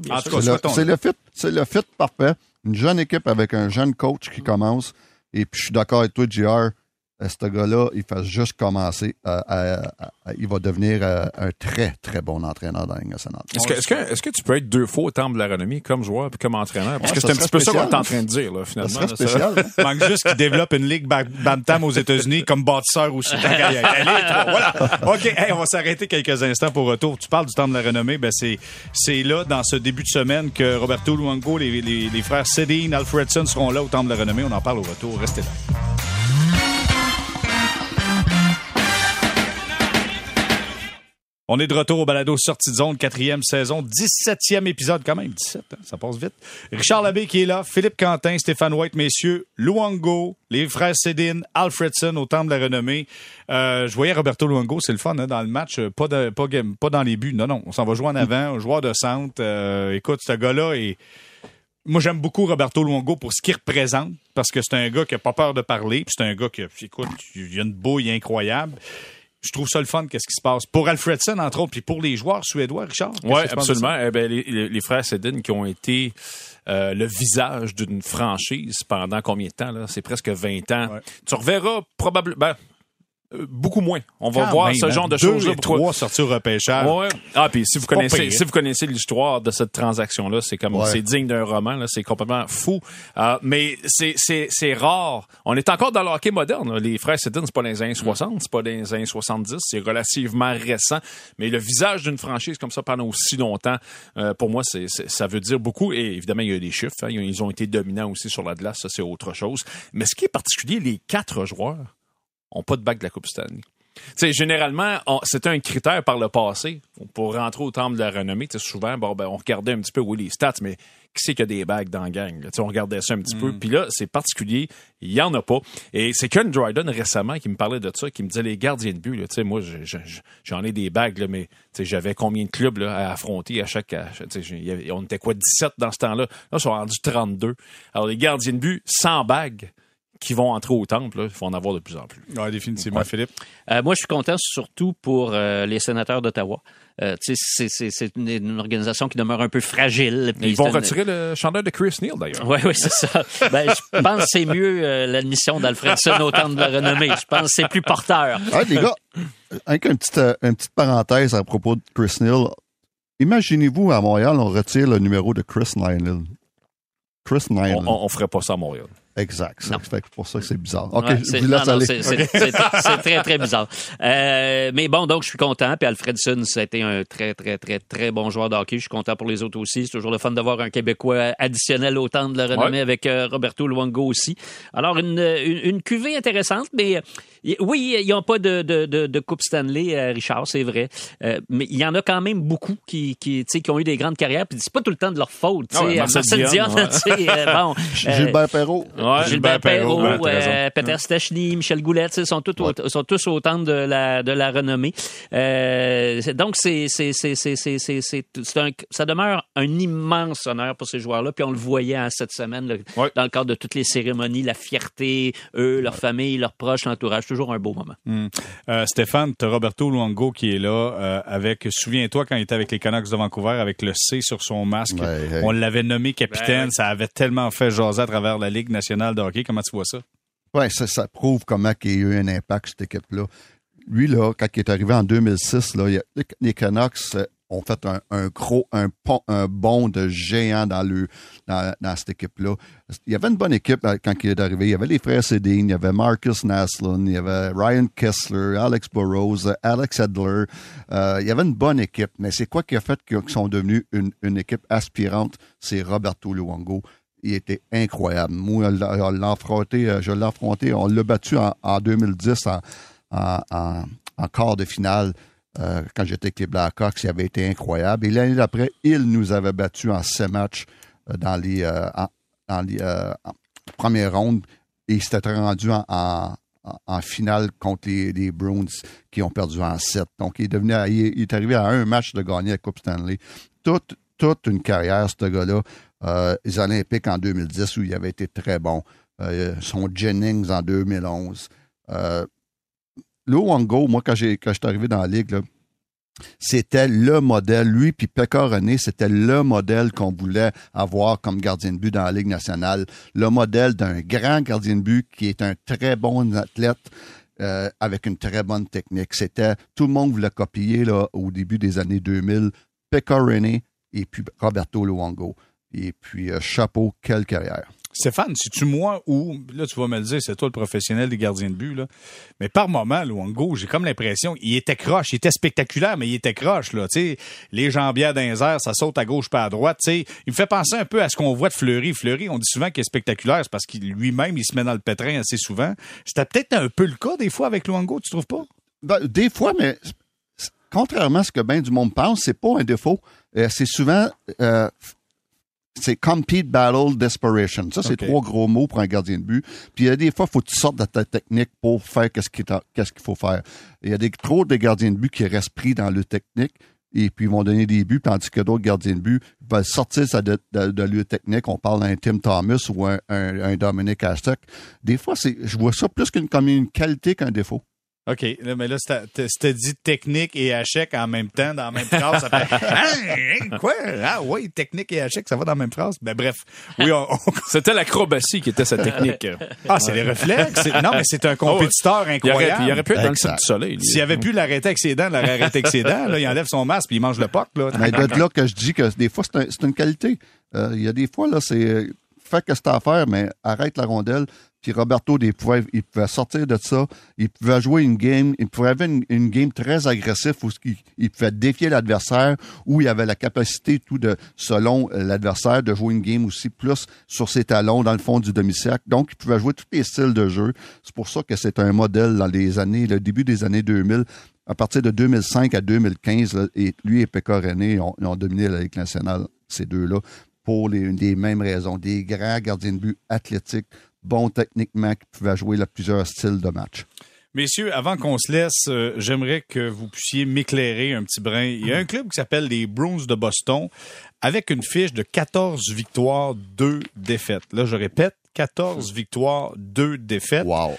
C'est le, fait, c'est le fait parfait une jeune équipe avec un jeune coach qui commence. Et puis, je suis d'accord avec toi, JR. Euh, ce gars-là, il fait juste commencer. il va devenir euh, un très, très bon entraîneur dans la nationale. Est-ce que, est que, est que, tu peux être deux fois au temple de la renommée comme joueur et comme entraîneur? Parce que c'est un petit peu ça qu'on est en train de dire, là, finalement. Ça spécial. Il manque juste qu'il développe une ligue Bantam aux États-Unis comme bâtisseur aussi. voilà. OK, on va s'arrêter quelques instants pour retour. Tu parles du temple de la renommée. Ben, c'est, c'est là, dans ce début de semaine, que Roberto Luango, les, les, les frères Cédine, Alfredson seront là au temple de la renommée. On en parle au retour. Restez là. On est de retour au balado Sortie de zone, quatrième saison, 17e épisode quand même, 17, hein, ça passe vite. Richard Labbé qui est là, Philippe Quentin, Stéphane White, messieurs, Luango, les frères Cédine, Alfredson au temple de la renommée. Euh, je voyais Roberto Luango, c'est le fun hein, dans le match, euh, pas, dans les buts, non, non, on s'en va jouer en avant, joueur de centre. Euh, écoute, ce gars-là est... Moi, j'aime beaucoup Roberto Luongo pour ce qu'il représente, parce que c'est un gars qui a pas peur de parler, puis c'est un gars qui, écoute, il a une bouille incroyable je trouve ça le fun, qu'est-ce qui se passe. Pour Alfredson, entre autres, puis pour les joueurs suédois, Richard. Oui, absolument. Eh ben, les, frères Sedin qui ont été euh, le visage d'une franchise pendant combien de temps? là? C'est presque 20 ans. Ouais. Tu reverras probablement... ben, beaucoup moins. On va Quand voir même, ce hein, genre de choses-là. et trois sorties au repêchage. Ouais. Ah, puis si vous connaissez, si vous connaissez l'histoire de cette transaction-là, c'est comme, Ouais. c'est digne d'un roman, là. C'est complètement fou. Euh, mais c'est, c'est, c'est rare. On est encore dans le hockey moderne, là. Les frères Sedin, c'est pas dans les années 60, c'est pas dans les années 70, c'est relativement récent. Mais le visage d'une franchise comme ça pendant aussi longtemps, euh, pour moi, c'est- ça veut dire beaucoup. Et évidemment, il y a des chiffres, hein. Ils ont été dominants aussi sur la glace, ça, c'est autre chose. Mais ce qui est particulier, les quatre joueurs ont pas de bague de la Coupe Stanley. Tu sais, généralement, c'était un critère par le passé pour rentrer au temple de la renommée. Souvent, bon, ben, on regardait un petit peu, oui, les stats, mais qui c'est qui a des bagues dans la gang? là? On regardait ça un petit peu. Puis là, c'est particulier. Il y en a pas. Et c'est Ken Dryden récemment qui me parlait de ça, qui me disait les gardiens de but. là, moi, je- je- je- j'en ai des bagues, là, mais j'avais combien de clubs là, à affronter à chaque. à- on était quoi, 17 dans ce temps-là? Là, ils sont rendus 32. Alors, les gardiens de but sans bagues qui vont entrer au temple, là, il faut en avoir de plus en plus. Ouais, définitivement, Philippe. Euh, moi, je suis content surtout pour euh, les sénateurs d'Ottawa. Euh, c'est- une, une organisation qui demeure un peu fragile. Ils vont une- retirer le chandail de Chris Neal, d'ailleurs. Oui, oui, c'est ça. Ben, je pense que c'est mieux euh, l'admission d'Alfredson au temps de la renommée. Je pense que c'est plus porteur. Ouais, les gars, avec une petite, euh, une petite parenthèse à propos de Chris Neal. Imaginez-vous, à Montréal, on retire le numéro de Chris Nyland. Chris On, Nyland. on, on ferait pas ça à Montréal. Exact. Que pour ça que c'est bizarre. OK, Ouais, je c'est- vous laisse non, non, aller. c'est- c'est- c'est- c'est très, très bizarre. Euh, mais bon, donc, je suis content. Puis Alfredson, ça a été un très, très, très, très bon joueur de hockey. Je suis content pour les autres aussi. C'est toujours le fun d'avoir un Québécois additionnel au temps de la renommée Ouais. avec euh, Roberto Luongo aussi. Alors, une, une, une cuvée intéressante, mais euh, oui, ils n'ont pas de, de, de, de Coupe Stanley, euh, Richard, c'est vrai. Euh, mais il y en a quand même beaucoup qui, qui, tu sais, qui ont eu des grandes carrières. Puis c'est pas tout le temps de leur faute. Ah ouais. Marcel Marcel Dion, euh, bon. Gilbert Perrault. Ouais, Gilbert Perrault, euh, Peter Stechny, Michel Goulet, sont, tous au- sont tous au temps de la, de la renommée. Euh, donc, c'est, c'est, c'est, un, ça demeure un immense honneur pour ces joueurs-là. Puis on le voyait hein, cette semaine, là, Ouais. dans le cadre de toutes les cérémonies, la fierté, eux, leur famille, leurs proches, l'entourage, toujours un beau moment. Euh, Stéphane, tu Roberto Luongo qui est là euh, avec, souviens-toi quand il était avec les Canucks de Vancouver avec le C sur son masque. On l'avait nommé capitaine. Ouais, ouais. Ça avait tellement fait jaser à travers la Ligue nationale de hockey. Comment tu vois ça? Ouais, ça, prouve comment il y a eu un impact, cette équipe-là. Lui, là, quand il est arrivé en 2006, là, il y a- les- Canucks euh, ont fait un, gros, un, bond de géant dans, cette équipe-là. Il y avait une bonne équipe euh, quand il est arrivé. Il y avait les frères Sedin, il y avait Marcus Naslund, il y avait Ryan Kessler, Alex Burrows, euh, Alex Edler. Euh, il y avait une bonne équipe. Mais c'est quoi qui a fait qu'ils sont devenus une, une équipe aspirante? C'est Roberto Luongo il était incroyable. Moi, euh, je l'ai affronté, on l'a battu en, en 2010 en, quart de finale. euh, quand j'étais avec les Blackhawks, il avait été incroyable. Et l'année d'après, il nous avait battus en sept matchs euh, dans les, euh, en, dans les euh, en première ronde. Et il s'était rendu en, finale contre les, les Bruins qui ont perdu en sept. Donc, il est, devenu, il, est arrivé à un match de gagner la Coupe Stanley. Toute, toute une carrière, ce gars-là. Euh, les Olympiques en 2010 où il avait été très bon. Euh, son Jennings en 2011. Euh, Luongo, moi, quand, je suis arrivé dans la Ligue, c'était le modèle. Lui puis Pekka René, c'était le modèle qu'on voulait avoir comme gardien de but dans la Ligue nationale. Le modèle d'un grand gardien de but qui est un très bon athlète euh, avec une très bonne technique. C'était tout le monde voulait copier là, au début des années 2000. Pekka René et puis Roberto Luongo. Et puis, euh, chapeau, quelle carrière. Stéphane, si tu moi ou là tu vas me le dire, c'est toi le professionnel des gardiens de but là. Mais par moment, Luongo, j'ai comme l'impression, il était croche, il était spectaculaire, mais il était croche là. Tu les jambières airs, ça saute à gauche pas à droite. Tu sais, il me fait penser un peu à ce qu'on voit de Fleury. Fleury, on dit souvent qu'il est spectaculaire, c'est parce qu'il lui-même il se met dans le pétrin assez souvent. C'était peut-être un peu le cas des fois avec Luongo, tu trouves pas? Ben, des fois, mais contrairement à ce que bien du monde pense, c'est pas un défaut. Euh, c'est souvent euh, c'est compete battle desperation. Ça, c'est trois gros mots pour un gardien de but. Puis il y a des fois, il faut que tu sortes de ta technique pour faire qu'est-ce qu'il faut faire. Il y a des trop de gardiens de but qui restent pris dans le technique et puis ils vont donner des buts, tandis que d'autres gardiens de but veulent sortir ça de, de, technique. On parle d'un Tim Thomas ou un, un, un Dominic Hasek. Des fois, c'est, je vois ça plus qu'une, comme une qualité qu'un défaut. OK, là, mais là, c'était dit technique et hachec en même temps, dans la même phrase. Ça fait, Hein, hein, quoi? Ah oui, technique et hachec, ça va dans la même phrase? Ben bref, oui, on- on- C'était l'acrobatie qui était sa technique. ah, c'est les réflexes. Non, mais c'est un compétiteur il, aurait, incroyable. il aurait pu être dans le du soleil. S'il avait pu l'arrêter avec ses dents, il l'aurait arrêté avec ses dents. Là, il enlève son masque puis il mange le poc. Là. Mais de là que je dis que des fois, c'est un- c'est une qualité. Euh, Il y a des fois, là, c'est fais que c'est à faire, mais arrête la rondelle. Puis Roberto, il pouvait, sortir de ça. Il pouvait jouer une game. Il pouvait avoir une, game très agressive où il, pouvait défier l'adversaire, où il avait la capacité, selon l'adversaire, de jouer une game aussi plus sur ses talons dans le fond du demi-cercle. Donc, il pouvait jouer tous les styles de jeu. C'est pour ça que c'est un modèle dans les années, le début des années 2000 à partir de 2005 à 2015, là, et lui et Pekka René ont, ont dominé la Ligue nationale, ces deux-là, pour les, les mêmes raisons. Des grands gardiens de but athlétiques, bons techniquement, qui pouvaient jouer là, plusieurs styles de match. Messieurs, avant qu'on se laisse, euh, j'aimerais que vous puissiez m'éclairer un petit brin. Il y a un club qui s'appelle les Bruins de Boston avec une fiche de 14 victoires, 2 défaites. Là, je répète, 14 victoires, 2 défaites. Wow!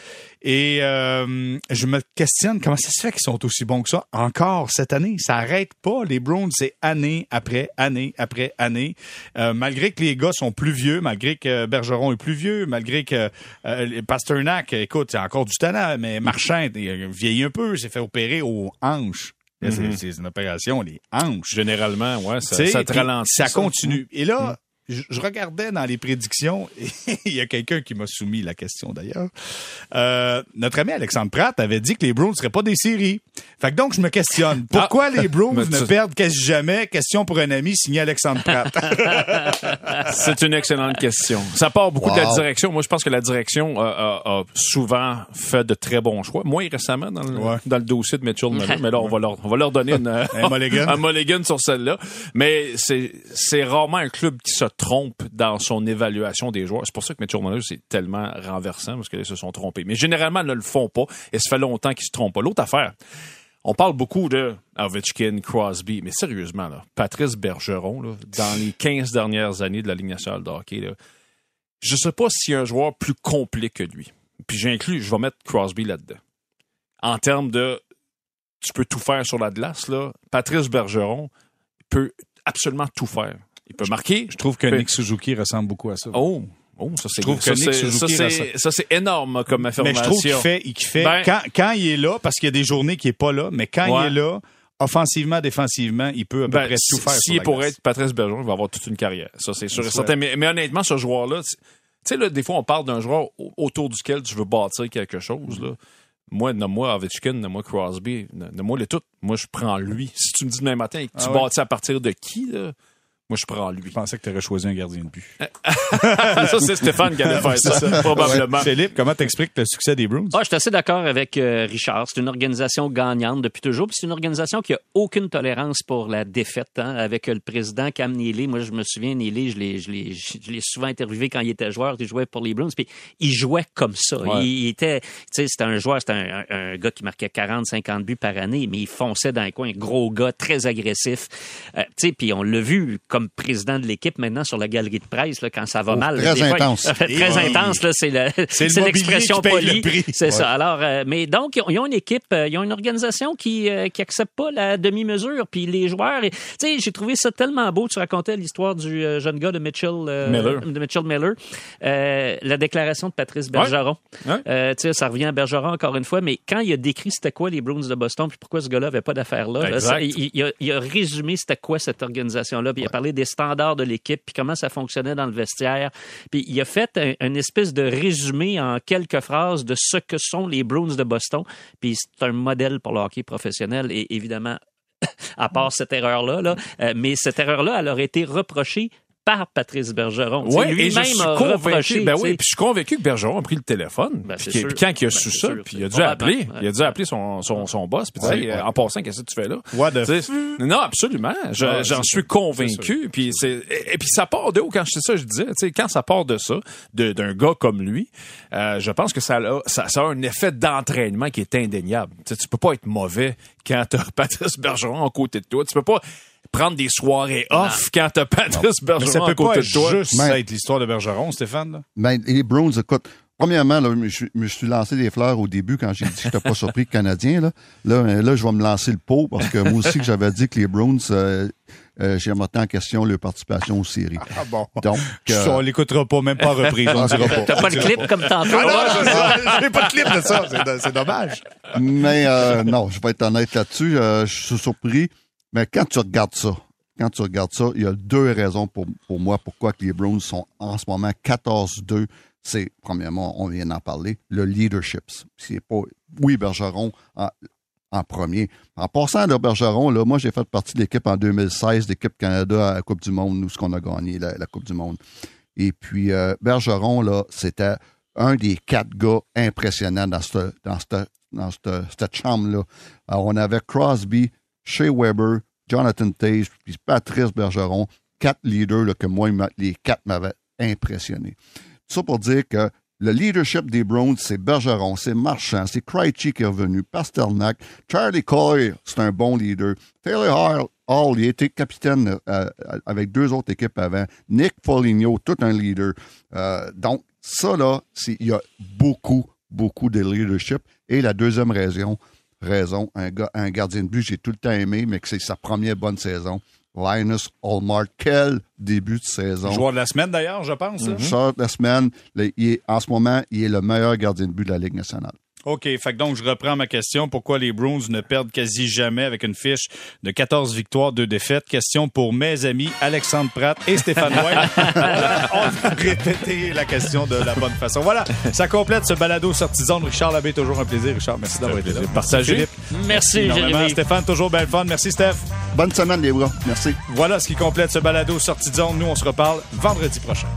Et euh, je me questionne comment ça se fait qu'ils sont aussi bons que ça encore cette année. Ça arrête pas. Les Browns, c'est année après année après année. Euh, malgré que les gars sont plus vieux, malgré que Bergeron est plus vieux, malgré que euh, Pasternak, écoute, il a encore du talent, mais Marchand il vieillit un peu, s'est fait opérer aux hanches. C'est- Mhm. C'est une opération, les hanches. Généralement, ouais, ça, ça te ralentit. Ça continue. Et là, je, je regardais dans les prédictions, et il y a quelqu'un qui m'a soumis la question d'ailleurs. Euh, notre ami Alexandre Pratt avait dit que les Browns ne seraient pas des séries. Fait que donc, je me questionne. Pourquoi les Browns ne tu- perdent quasi jamais? Question pour un ami signé Alexandre Pratt. C'est une excellente question. Ça part beaucoup de la direction. Moi, je pense que la direction a, a- a souvent fait de très bons choix. Moins récemment dans le, Ouais. dans le dossier de Mitchell Miller, mais là, on va leur, on va leur donner une, Un mulligan. un mulligan sur celle-là. Mais c'est, c'est rarement un club qui se trompe dans son évaluation des joueurs. C'est pour ça que Mitchell Miller, c'est tellement renversant parce qu'ils se sont trompés. Mais généralement, ils ne le font pas et ça fait longtemps qu'ils se trompent pas. L'autre affaire, on parle beaucoup de Ovechkin, Crosby, mais sérieusement, Patrice Bergeron, dans les 15 dernières années de la Ligue nationale de hockey, je sais pas s'il y a un joueur plus complet que lui. Puis j'inclus, je vais mettre Crosby là-dedans. En termes de tu peux tout faire sur la glace, là, Patrice Bergeron peut absolument tout faire. Il peut marquer. je trouve que Mais- Nick Suzuki ressemble beaucoup à ça. Oh, oh, ça c'est Je trouve que ça, c'est- ça, c'est- énorme comme mais affirmation. je trouve qu'il fait, Ben- quand, quand il est là, parce qu'il y a des journées qu'il est pas là, mais quand Ouais. il est là, offensivement, défensivement, il peut à peu Ben, près tout si- faire. S'il pourrait glace. être Patrice Bergeron, il va avoir toute une carrière. Ça, c'est sûr et certain. Mais, mais honnêtement, ce joueur-là, tu sais, là, des fois, on parle d'un joueur au- autour duquel tu veux bâtir quelque chose, là. Moi, nomme-moi Ovechkin, nomme-moi Crosby, nomme-moi les toutes. Moi, je prends lui. Si tu me dis demain matin que tu Ah ouais? bâtis à partir de qui, là, moi, je prends lui. Je pensais que tu aurais choisi un gardien de but. ça, c'est Stéphane qui allait faire ça, probablement. Philippe, comment t'expliques le succès des Bruins? Ah, je suis assez d'accord avec euh, Richard. C'est une organisation gagnante depuis toujours. C'est une organisation qui a aucune tolérance pour la défaite. hein. Avec euh, le président Cam Neely, moi je me souviens, Neely, je l'ai, je l'ai, je l'ai souvent interviewé quand il était joueur. Il jouait pour les Bruins. Puis il jouait comme ça. Ouais. Il, il était, tu sais, c'était un joueur, c'était un, un- un gars qui marquait 40, 50 buts par année, mais il fonçait dans les coins. Un gros gars, très agressif. Euh, tu sais, puis on l'a vu comme président de l'équipe maintenant sur la galerie de presse là, quand ça va Oh, mal. très Des fois, intense. très Et- intense là, c'est le, C'est le c'est mobilier l'expression le polie. C'est Ouais. ça. Alors, euh, mais donc, ils ont, ils ont une équipe, euh, ils ont une organisation qui euh, qui accepte pas la demi-mesure. Puis les joueurs, tu sais, j'ai trouvé ça tellement beau. Tu racontais l'histoire du euh, jeune gars de Mitchell euh, Miller. de Mitchell Miller, Euh, la déclaration de Patrice Bergeron. Ouais. Euh, tu sais, ça revient à Bergeron encore une fois, mais quand il a décrit c'était quoi les Bruins de Boston, puis pourquoi ce gars-là avait pas d'affaires là, là, Exact. ça, il, il a, il a résumé c'était quoi cette organisation-là, puis il a parlé des standards de l'équipe, puis comment ça fonctionnait dans le vestiaire, puis il a fait un, une espèce de résumé en quelques phrases de ce que sont les Bruins de Boston, puis c'est un modèle pour le hockey professionnel, et évidemment, à part cette erreur-là, là, euh, mais cette erreur-là, elle aurait été reprochée par Patrice Bergeron. Ouais, et je suis a convaincu, ben oui, puis je suis convaincu que Bergeron a pris le téléphone. Ben, puis c'est qu'il- sûr. puis quand il a Ben, su ça, sûr, puis il a dû appeler, Ouais. il a dû appeler son, son, son boss, puis Ouais, en passant, qu'est-ce que tu fais là? What the Non, absolument. Je- Ouais, J'en suis convaincu. Puis c'est et, et puis ça part de où? Quand je sais ça, je disais, tu sais, quand ça part de ça, de- d'un gars comme lui, euh, je pense que ça a, ça, ça a un effet d'entraînement qui est indéniable. Tu tu peux pas être mauvais quand t'as Patrice Bergeron à côté de toi. Tu peux pas prendre des soirées off quand t'as Patrice Mais Bergeron ça à peut côté pas de toi. juste être l'histoire de Bergeron, Stéphane. là. Ben, les Browns, écoute, premièrement, là, je me suis lancé des fleurs au début quand j'ai dit que j'étais pas surpris Canadien. Là. Là, là, je vais me lancer le pot parce que moi aussi que j'avais dit que les Browns, euh, euh, j'ai remetté en question leur participation aux séries. Ah bon. Donc, Ça, on l'écoutera pas, même pas en reprise, on ne dira pas. T'as pas le clip comme tantôt? Ah non. J'ai pas de clip de ça. C'est do- C'est dommage. Mais euh, non, je vais être honnête là-dessus. euh, je suis surpris. Mais quand tu regardes ça, quand tu regardes ça, il y a deux raisons pour, pour moi pourquoi les Browns sont en ce moment 14-2. C'est, premièrement, on vient d'en parler, le leadership. C'est pas, oui, Bergeron en, premier. En passant de Bergeron, là, moi, j'ai fait partie de l'équipe en 2016, l'équipe Canada à la Coupe du Monde, nous, ce qu'on a gagné, la, la Coupe du Monde. Et puis, euh, Bergeron, là, c'était un des quatre gars impressionnants dans cette, dans cette, chambre-là. On avait Crosby, Shea Weber, Jonathan Tage, puis Patrice Bergeron, quatre leaders là, que moi, les quatre m'avaient impressionné. Tout ça pour dire que le leadership des Browns, c'est Bergeron, c'est Marchand, c'est Krejci qui est revenu, Pasternak, Charlie Coy, c'est un bon leader. Taylor Hall, il était capitaine euh, avec deux autres équipes avant. Nick Foligno, tout un leader. Euh, donc, ça, là, il y a beaucoup, beaucoup de leadership. Et la deuxième raison, raison un, gars, un gardien de but, j'ai tout le temps aimé, mais que c'est sa première bonne saison. Linus Hallmark, quel début de saison. Joueur de la semaine, d'ailleurs, je pense. là. Short de la semaine, le- il est- en ce moment, il est le meilleur gardien de but de la Ligue nationale. OK. Fait que donc, je reprends ma question. Pourquoi les Browns ne perdent quasi jamais avec une fiche de 14 victoires, 2 défaites? Question pour mes amis Alexandre Pratt et Stéphane White. On va répéter la question de la bonne façon. Voilà. Ça complète ce balado sortie de. Richard Labbé, toujours un plaisir. Richard, merci d'avoir été là. Merci. Jérémy. Stéphane, toujours belle fun. Merci, Steph. Bonne semaine, les bras. Merci. Voilà ce qui complète ce balado zone. Nous, on se reparle vendredi prochain.